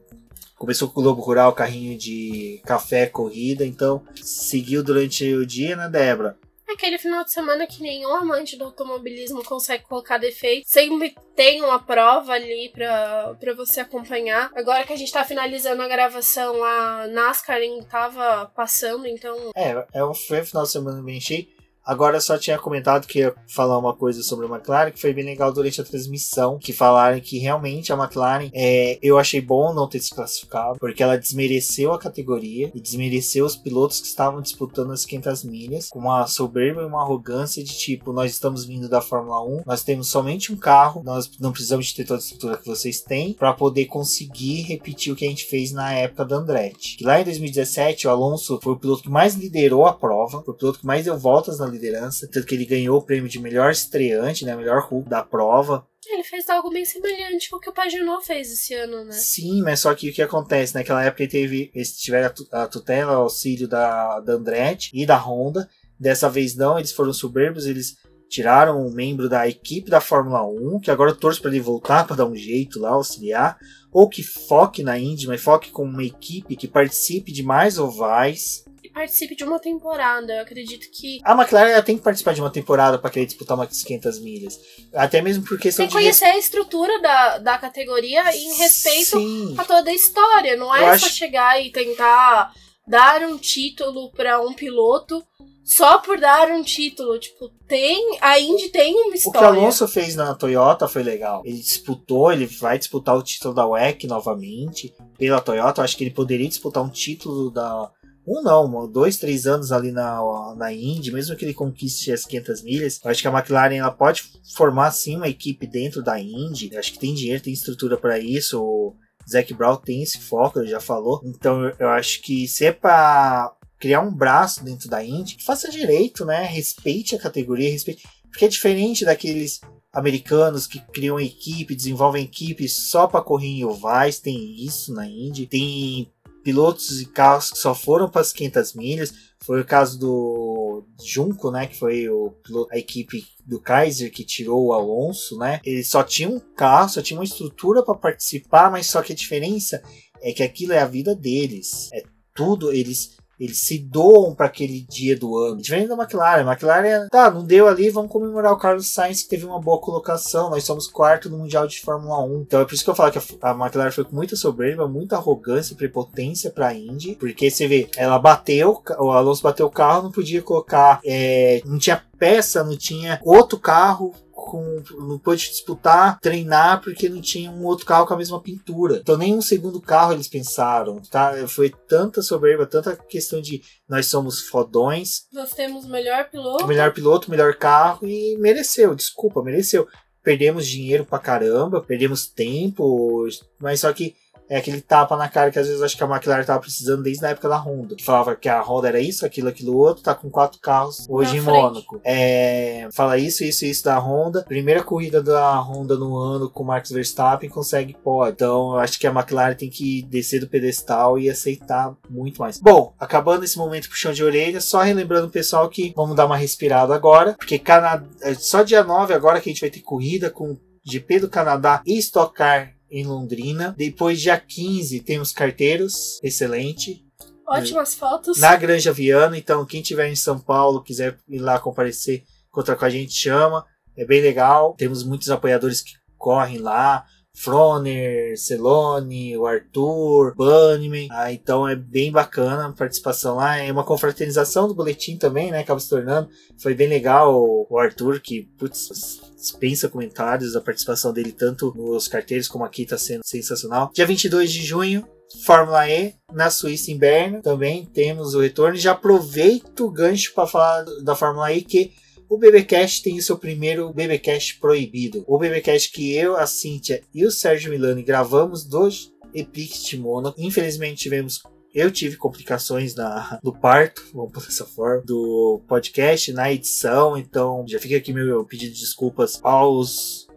Começou com o Globo Rural, carrinho de café, corrida, então seguiu durante o dia, né, Débora? Aquele final de semana que nenhum amante do automobilismo consegue colocar defeito. Sempre tem uma prova ali pra, pra você acompanhar. Agora que a gente tá finalizando a gravação, a NASCAR ainda tava passando, então. É, é um, foi um final de semana bem cheio. Agora só tinha comentado que ia falar uma coisa sobre a McLaren que foi bem legal durante a transmissão, que falaram que realmente a McLaren, é, eu achei bom não ter se classificado, porque ela desmereceu a categoria e desmereceu os pilotos que estavam disputando as 500 milhas com uma soberba e uma arrogância de tipo, nós estamos vindo da Fórmula 1, nós temos somente um carro, nós não precisamos de ter toda a estrutura que vocês têm para poder conseguir repetir o que a gente fez na época da Andretti. Que lá em 2017 o Alonso foi o piloto que mais liderou a prova, foi o piloto que mais deu voltas na liderança, tanto que ele ganhou o prêmio de melhor estreante, né, melhor Hulk da prova. Ele fez algo bem semelhante com o que o Paginot fez esse ano, né? Sim, mas só que o que acontece? Naquela época ele teve, eles tiveram a tutela, o auxílio da, da Andretti e da Honda. Dessa vez não, eles foram soberbos, eles tiraram um membro da equipe da Fórmula 1, que agora torço para ele voltar para dar um jeito lá, auxiliar, ou que foque na Indy, mas foque com uma equipe que participe de mais ovais, participe de uma temporada. Eu acredito que. A McLaren tem que participar de uma temporada para querer disputar umas 500 milhas. Até mesmo por questão tem que conhecer a estrutura da, da categoria em respeito Sim. a toda a história. Não é Eu só acho... chegar e tentar dar um título para um piloto só por dar um título. Tipo, tem. A Indy tem uma história. O que o Alonso fez na Toyota foi legal. Ele disputou, ele vai disputar o título da WEC novamente pela Toyota. Eu acho que ele poderia disputar um título da um não, dois, três anos ali na, na Indy, mesmo que ele conquiste as 500 milhas, eu acho que a McLaren ela pode formar sim uma equipe dentro da Indy. Eu acho que tem dinheiro, tem estrutura para isso. O Zac Brown tem esse foco, ele já falou. Então eu acho que se é para criar um braço dentro da Indy, faça direito, né? Respeite a categoria, respeite. Porque é diferente daqueles americanos que criam equipe, desenvolvem equipe só para correr em ovais, tem isso na Indy. Tem pilotos e carros que só foram para as 500 milhas. Foi o caso do Junco, né, que foi o piloto, a equipe do Kaiser que tirou o Alonso, né? Ele só tinha um carro, só tinha uma estrutura para participar, mas só que a diferença é que aquilo é a vida deles. É tudo eles eles se doam para aquele dia do ano. Diferente da McLaren. A McLaren, tá, não deu ali, vamos comemorar o Carlos Sainz que teve uma boa colocação. Nós somos quarto no Mundial de Fórmula 1. Então é por isso que eu falo que a McLaren foi com muita soberba, muita arrogância e prepotência pra Indy. Porque você vê, ela bateu, o Alonso bateu o carro, não podia colocar, é, não tinha peça, não tinha outro carro com, não pôde disputar, treinar, porque não tinha um outro carro com a mesma pintura. Então nem um segundo carro eles pensaram, tá? Foi tanta soberba, tanta questão de nós somos fodões. Nós temos o melhor piloto. Melhor piloto, melhor carro e mereceu, desculpa, mereceu. Perdemos dinheiro pra caramba, perdemos tempo, mas só que é aquele tapa na cara que às vezes eu acho que a McLaren tava precisando desde a época da Honda. Que falava que a Honda era isso, aquilo, aquilo outro, tá com quatro carros hoje na em frente. Mônaco. É, fala isso, isso, isso da Honda. Primeira corrida da Honda no ano com o Max Verstappen consegue pode. Então eu acho que a McLaren tem que descer do pedestal e aceitar muito mais. Bom, acabando esse momento puxão de orelha, só relembrando o pessoal que vamos dar uma respirada agora, porque Canadá, é só dia 9 agora que a gente vai ter corrida com GP do Canadá e Stock Car em Londrina. Depois, dia 15, temos carteiros, excelente. Ótimas fotos. Na Granja Viana, então quem tiver em São Paulo, quiser ir lá comparecer, encontrar com a gente, chama. É bem legal. Temos muitos apoiadores que correm lá. Froner, Celone, o Arthur, Bunnyman. Ah, então é bem bacana a participação lá. É uma confraternização do boletim também, né? Acaba se tornando. Foi bem legal o Arthur, que, putz, dispensa comentários da participação dele, tanto nos carteiros como aqui, tá sendo sensacional. Dia 22 de junho, Fórmula E na Suíça inverno também temos o retorno. Já aproveito o gancho para falar da Fórmula E que o BBcast tem o seu primeiro BBcast proibido. O BBcast que eu, a Cíntia e o Sérgio Milani gravamos do Epic Mônaco. Infelizmente tivemos eu tive complicações na, no parto, vamos por essa forma, do podcast, na edição, então já fica aqui meu pedido de desculpas aos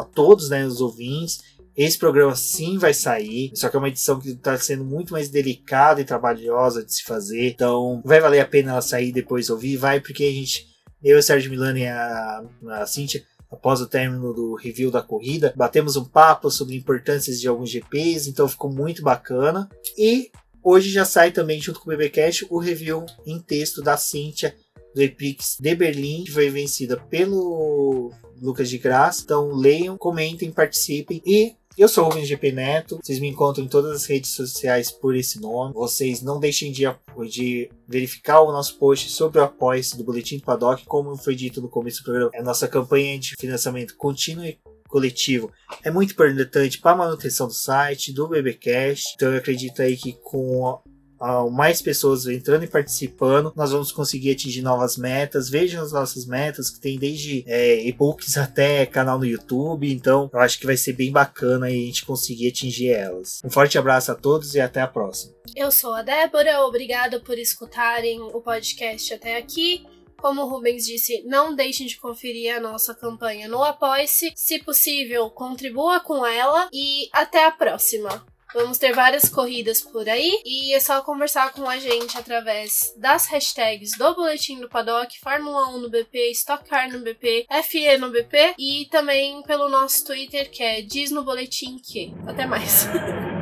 a todos, né, os ouvintes. Esse programa sim vai sair, só que é uma edição que está sendo muito mais delicada e trabalhosa de se fazer, então vai valer a pena ela sair depois ouvir, vai, porque a gente eu, o Sérgio Milani e a, a Cintia, após o término do review da corrida, batemos um papo sobre importâncias de alguns GPs, então ficou muito bacana. E hoje já sai também, junto com o BBcast, o review em texto da Cintia do Epix de Berlim, que foi vencida pelo Lucas de Graça. Então leiam, comentem, participem e eu sou o Rubens GP Neto, vocês me encontram em todas as redes sociais por esse nome. Vocês não deixem de, de verificar o nosso post sobre o apoio do Boletim do Paddock, como foi dito no começo do programa. A nossa campanha de financiamento contínuo e coletivo é muito importante para a manutenção do site, do BBcast. Então eu acredito aí que com mais pessoas entrando e participando, nós vamos conseguir atingir novas metas. Vejam as nossas metas, que tem desde é, e-books até canal no YouTube. Então, eu acho que vai ser bem bacana a gente conseguir atingir elas. Um forte abraço a todos e até a próxima. Eu sou a Débora, obrigada por escutarem o podcast até aqui. Como o Rubens disse, não deixem de conferir a nossa campanha no Apoie-se. Se possível, contribua com ela e até a próxima. Vamos ter várias corridas por aí e é só conversar com a gente através das hashtags do Boletim do Paddock, Fórmula 1 no BP, Stock Car no BP, FE no BP e também pelo nosso Twitter que é Diz no Boletim que. Até mais!